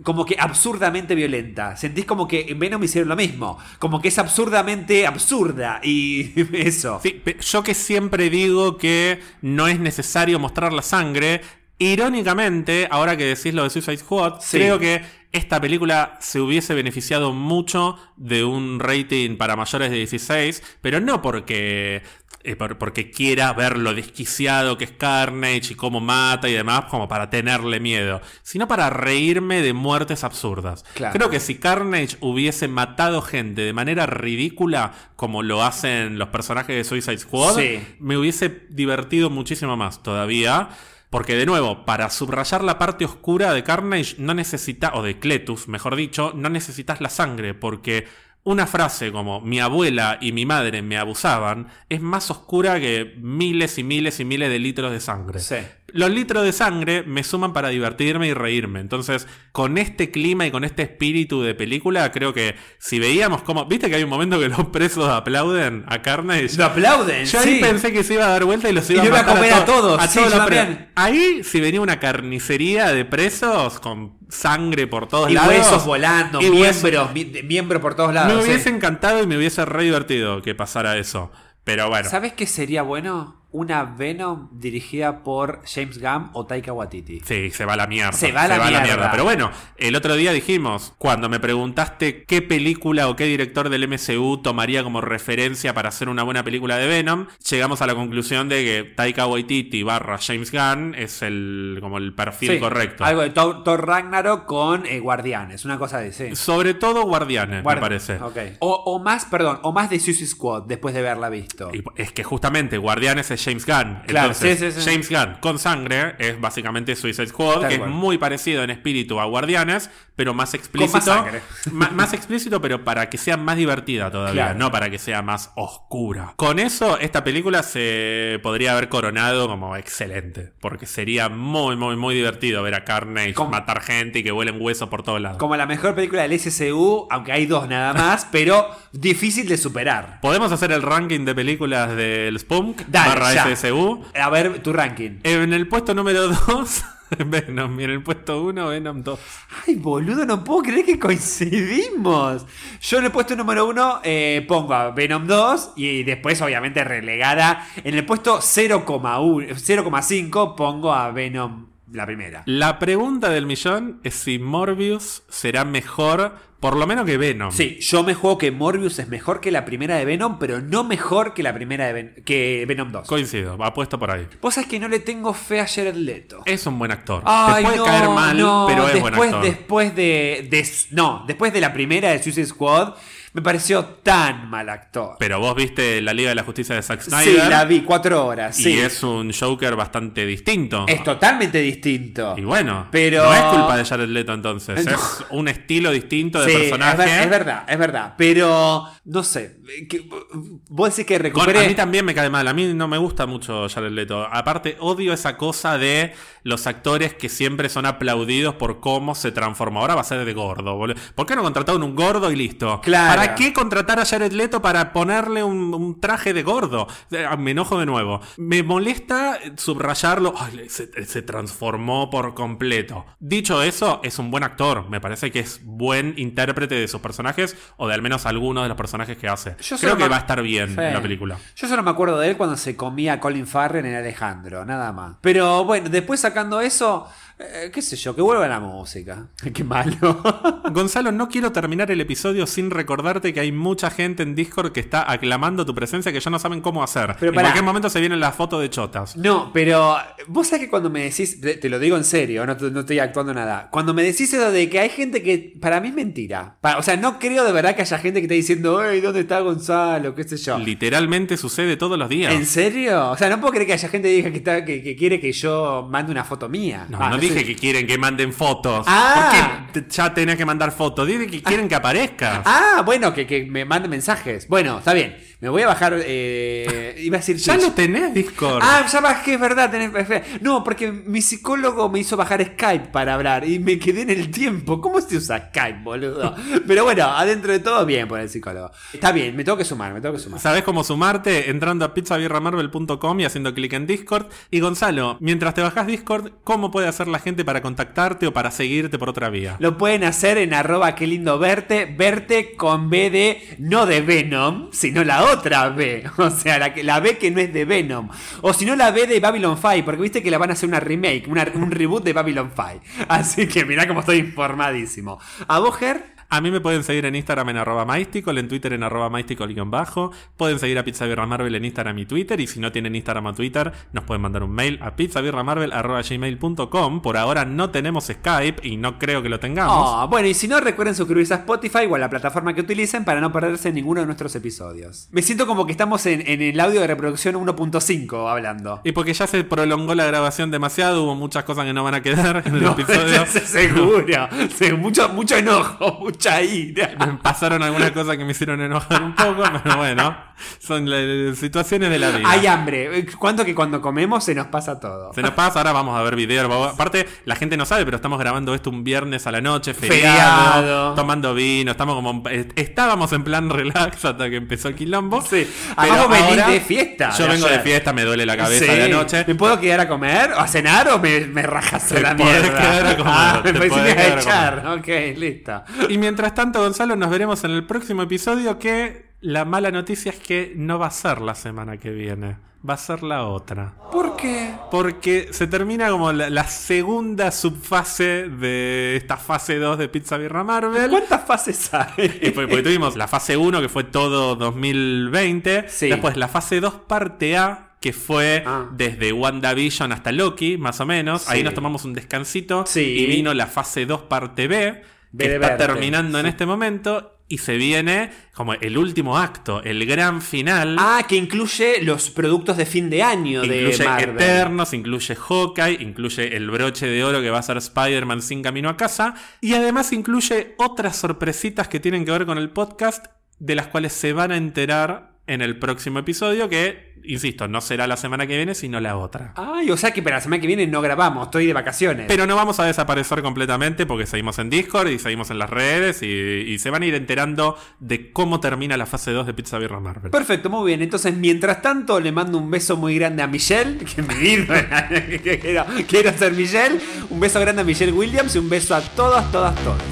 como que absurdamente violenta. Sentís como que en Venom hicieron lo mismo. Como que es absurdamente absurda. Y eso. Sí, yo que siempre digo que no es necesario mostrar la sangre. Irónicamente, ahora que decís lo de Suicide Squad, Sí. creo que esta película se hubiese beneficiado mucho de un rating para mayores de 16, pero no porque, eh, por- porque quiera ver lo desquiciado que es Carnage y cómo mata y demás, como para tenerle miedo, sino para reírme de muertes absurdas. Claro. Creo que si Carnage hubiese matado gente de manera ridícula, como lo hacen los personajes de Suicide Squad, Sí. me hubiese divertido muchísimo más todavía. Porque de nuevo, para subrayar la parte oscura de Carnage no necesita, o de Cletus, mejor dicho, no necesitas la sangre, porque una frase como mi abuela y mi madre me abusaban es más oscura que miles y miles y miles de litros de sangre. Sí. Los litros de sangre me suman para divertirme y reírme. Entonces, con este clima y con este espíritu de película, creo que si veíamos como. ¿Viste que hay un momento que los presos aplauden a Carnage? Lo aplauden. Yo sí. ahí pensé que se iba a dar vuelta y los iba Y a iba a matar comer a todos, sí, todos yo los presos. también. Ahí, si venía una carnicería de presos con sangre por todos Y lados. huesos volando, y miembros, mi- de- miembros por todos lados. Me sí. hubiese encantado y me hubiese re divertido que pasara eso. Pero bueno. ¿Sabes qué sería bueno? Una Venom dirigida por James Gunn o Taika Waititi. Sí, se va a la mierda. Se va a la mierda. Pero bueno, el otro día dijimos, cuando me preguntaste qué película o qué director del MCU tomaría como referencia para hacer una buena película de Venom, llegamos a la conclusión de que Taika Waititi barra James Gunn es el como el perfil Sí, correcto. Algo de Thor, Ragnarok con eh, Guardianes, una cosa de sí. Sobre todo Guardianes, Guardi- me parece. O, o más, perdón, o más de Suicide Squad después de haberla visto. Y es que justamente Guardianes es James Gunn. Claro, Entonces, sí, sí, sí. James Gunn con sangre es básicamente Suicide Squad, Tal que cual. es muy parecido en espíritu a Guardianes, pero más explícito. más sangre. Ma- más explícito, pero para que sea más divertida todavía, Claro. no para que sea más oscura. Con eso, esta película se podría haber coronado como excelente, porque sería muy, muy, muy divertido ver a Carnage Como- matar gente y que vuelen huesos por todos lados. Como la mejor película del SCU, aunque hay dos nada más, pero difícil de superar. ¿Podemos hacer el ranking de películas del Spunk Dale, barra ya. SSU? A ver, tu ranking. En el puesto número 2 Venom. Y en el puesto 1, Venom 2. Ay, boludo, no puedo creer que coincidimos. Yo en el puesto número 1 pongo a Venom 2 y después, obviamente, relegada. En el puesto 0,1 0,5 pongo a Venom la primera. La pregunta del millón es si Morbius será mejor, por lo menos que Venom. Sí, yo me juego que Morbius es mejor que la primera de Venom, pero no mejor que la primera de Ven- que Venom 2. Coincido, apuesto por ahí. Vos sabés que no le tengo fe a Jared Leto. Es un buen actor. Ay, Te puede no, caer mal, no, pero es después, buen actor. Después de, de- No, después de la primera de Suicide Squad, me pareció tan mal actor. Pero vos viste la Liga de la Justicia de Zack sí, Snyder. la vi, cuatro horas. y sí. es un Joker bastante distinto. Es totalmente distinto. Y bueno, Pero- no es culpa de Jared Leto entonces. No. Es un estilo distinto de Sí, personaje. Es, ver- es verdad, es verdad. Pero, no sé. que- vos decís que Con- recuperé. a mí también me cae mal. A mí no me gusta mucho Jared Leto. Aparte, odio esa cosa de los actores que siempre son aplaudidos por cómo se transforma. Ahora va a ser de gordo, boludo. ¿Por qué no contrataron un gordo y listo? Claro. ¿Para qué contratar a Jared Leto para ponerle un, un traje de gordo? Eh, Me enojo de nuevo. Me molesta subrayarlo. Ay, se, se transformó por completo. Dicho eso, es un buen actor. Me parece que es buen intérprete de sus personajes o de al menos algunos de los personajes que hace. Yo Creo que va a estar bien Sí. en la película. Yo solo me acuerdo de él cuando se comía a Colin Farrell en Alejandro, nada más. Pero bueno, después sacando eso, eh, qué sé yo, que vuelva la música. Qué malo. Gonzalo, no quiero terminar el episodio sin recordarte que hay mucha gente en Discord que está aclamando tu presencia que ya no saben cómo hacer. Pero en pará. cualquier momento se vienen las fotos de chotas. No, pero vos sabés que cuando me decís, te, te lo digo en serio, no, no estoy actuando nada. Cuando me decís eso de que hay gente que para mí es mentira. O sea, no creo de verdad que haya gente que esté diciendo, hey, ¿dónde está Gonzalo? ¿Qué sé yo? Literalmente sucede todos los días. ¿En serio? O sea, no puedo creer que haya gente que diga que, está, que, que quiere que yo mande una foto mía. No, Ah, no sé. Dije que quieren que manden fotos. Ah. ¿Por qué ya tenés que mandar fotos? Dije que quieren que aparezcas. Ah, bueno, que, que me manden mensajes. Bueno, está bien. Me voy a bajar. Eh, iba a decir. ya Twitch. lo tenés, Discord. Ah, ya bajé, es verdad. tenés- no, porque mi psicólogo me hizo bajar Skype para hablar y me quedé en el tiempo. ¿Cómo se usa Skype, boludo? Pero bueno, adentro de todo, bien por el psicólogo. Está bien, me tengo que sumar, me tengo que sumar. ¿Sabés cómo sumarte? Entrando a pizzabirramarvel.com y haciendo clic en Discord. Y Gonzalo, mientras te bajás Discord, ¿cómo puede hacer la gente para contactarte o para seguirte por otra vía? Lo pueden hacer en arroba qué lindo verte, verte con B de no de Venom, sino la otra B. O sea, la, la B que no es de Venom. O si no la B de Babylon 5, porque viste que la van a hacer una remake, una- un reboot de Babylon 5. Así que mirá cómo estoy informadísimo. ¿A vos, Ger? A mí me pueden seguir en Instagram en arroba mystical, en Twitter en arroba mystical-bajo. Pueden seguir a Pizza Birra Marvel en Instagram y Twitter. Y si no tienen Instagram o Twitter, nos pueden mandar un mail a pizzabirramarvel arroba gmail.com. Por ahora no tenemos Skype y no creo que lo tengamos. Ah, bueno, y si no, recuerden suscribirse a Spotify o a la plataforma que utilicen para no perderse ninguno de nuestros episodios. Me siento como que estamos en, en el audio de reproducción 1.5 hablando. Y porque ya se prolongó la grabación demasiado, hubo muchas cosas que no van a quedar en el No, episodio. seguro. Sí, mucho, mucho enojo, mucha ira. Pasaron algunas cosas que me hicieron enojar un poco, pero bueno, son la- situaciones de la vida. Hay hambre. ¿Cuánto que cuando comemos se nos pasa todo? Se nos pasa, ahora vamos a ver videos. vamos- Aparte, la gente no sabe, pero estamos grabando esto un viernes a la noche, feriado, Feriado. tomando vino, estamos como est- estábamos en plan relax hasta que empezó el quilombo. Sí. Pero Además vos venís ahora de fiesta. Yo de vengo de ayer. fiesta, me duele la cabeza Sí. de anoche. ¿Me puedo quedar a comer o a cenar o me, me rajas a la mierda? quedar a comer, Ah, me te me a quedar a echar. Ok, listo. Y mientras tanto, Gonzalo, nos veremos en el próximo episodio que la mala noticia es que no va a ser la semana que viene, va a ser la otra. ¿Por qué? Porque se termina como la, la segunda subfase de esta fase 2 de Pizza Birra Marvel. ¿Cuántas fases hay? porque tuvimos la fase 1 que fue todo 2020. Sí. Después la fase 2 parte A que fue Ah. desde WandaVision hasta Loki, más o menos. Ahí nos tomamos un descansito. Sí. Y vino la fase 2 parte B que de está terminando en este momento. Y se viene como el último acto, el gran final. Ah, que incluye los productos de fin de año de Incluye Marvel. Eternos, incluye Hawkeye, incluye el broche de oro que va a ser Spider-Man sin camino a casa. Y además incluye otras sorpresitas que tienen que ver con el podcast, de las cuales se van a enterar en el próximo episodio que, insisto, no será la semana que viene, sino la otra. Ay, o sea que para la semana que viene no grabamos, estoy de vacaciones. Pero no vamos a desaparecer completamente porque seguimos en Discord y seguimos en las redes y, y se van a ir enterando de cómo termina la fase 2 de Pizza Birra Marvel. Perfecto, muy bien. Entonces, mientras tanto, le mando un beso muy grande a Michelle, que me que quiero, quiero ser Michelle. Un beso grande a Michelle Williams y un beso a todas, todas, todas.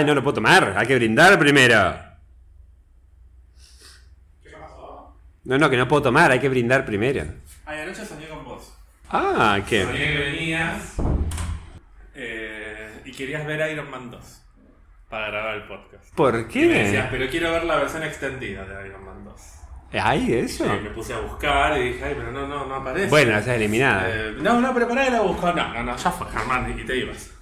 Ay, no lo puedo tomar. Hay que brindar primero. ¿Qué pasó? No, no, que no puedo tomar. Hay que brindar primero. Ay, anoche soñé con vos. Ah, ¿qué? Soñé que venías eh, y querías ver Iron Man 2 para grabar el podcast. ¿Por Y me decías, qué? pero quiero ver la versión extendida de Iron Man 2. Ay, eso. Me puse a buscar y dije, ay, pero no, no, no aparece. Bueno, esa es eliminada. Eh, no, no, pero pará la busco. No, no, no, ya fue, Germán, y te ibas.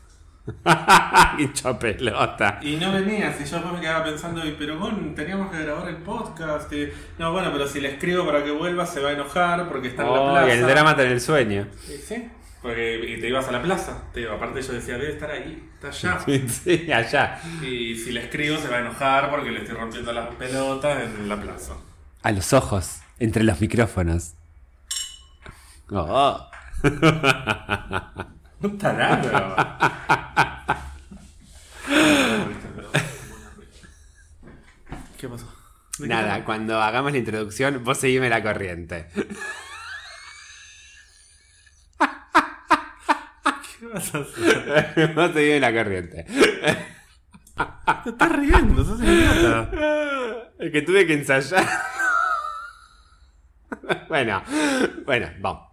Hincho pelota. Y no venías, y yo después me quedaba pensando, y, pero bueno, teníamos que grabar el podcast. y- no, bueno, pero si le escribo para que vuelva se va a enojar porque está en la Oh, plaza. y el drama está en el sueño. Y sí, porque y te ibas a la plaza. Te aparte yo decía, debe estar ahí, está allá. Sí, allá. Y si le escribo se va a enojar porque le estoy rompiendo las pelotas en la plaza. A los ojos, entre los micrófonos. Oh. Un tarado. ¿Qué pasó? ¿De qué Nada, cuando hagamos la introducción, vos seguime la corriente. ¿Qué vas a hacer? vos seguime la corriente. Te estás riendo, sos idiota. Es que tuve que ensayar. bueno, bueno, vamos.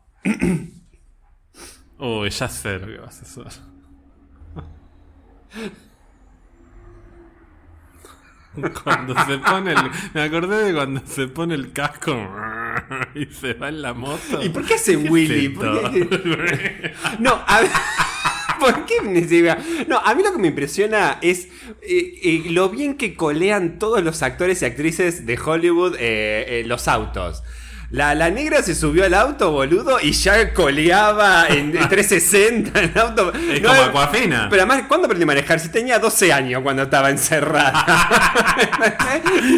Uy, ya sé lo que vas a hacer. Cuando se pone el. Me acordé de cuando se pone el casco y se va en la moto. ¿Y por qué hace Willy? No, a ver. ¿Por qué me? No, a mí lo que me impresiona es eh, eh, lo bien que colean todos los actores y actrices de Hollywood eh, eh, los autos. La, la negra se subió al auto, boludo, y ya coleaba en 360 el auto. Es No, como Aquafina. Pero además, ¿cuándo aprendí a manejar? Si tenía 12 años cuando estaba encerrada.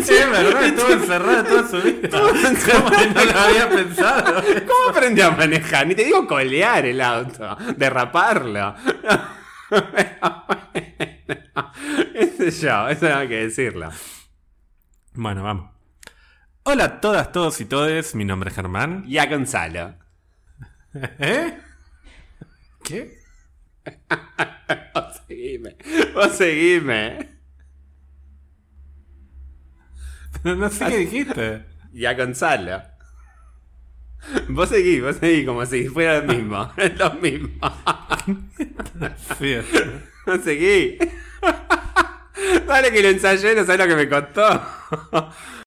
Sí, es verdad, estuvo encerrada toda su vida. ¿Cómo no lo había pensado? ¿Cómo aprendí a manejar? Ni te digo colear el auto, derraparlo. Ese yo, eso no hay que decirlo. Bueno, vamos. Hola a todas, todos y todes. Mi nombre es Germán. Y a Gonzalo. ¿Eh? ¿Qué? Vos seguime. Vos seguime. Pero no sé qué dijiste. Y a Gonzalo. Vos seguís, vos seguís como si fuera lo mismo. Es lo mismo. Sí. Vos seguís. Dale que lo ensayé, no sabes lo que me costó.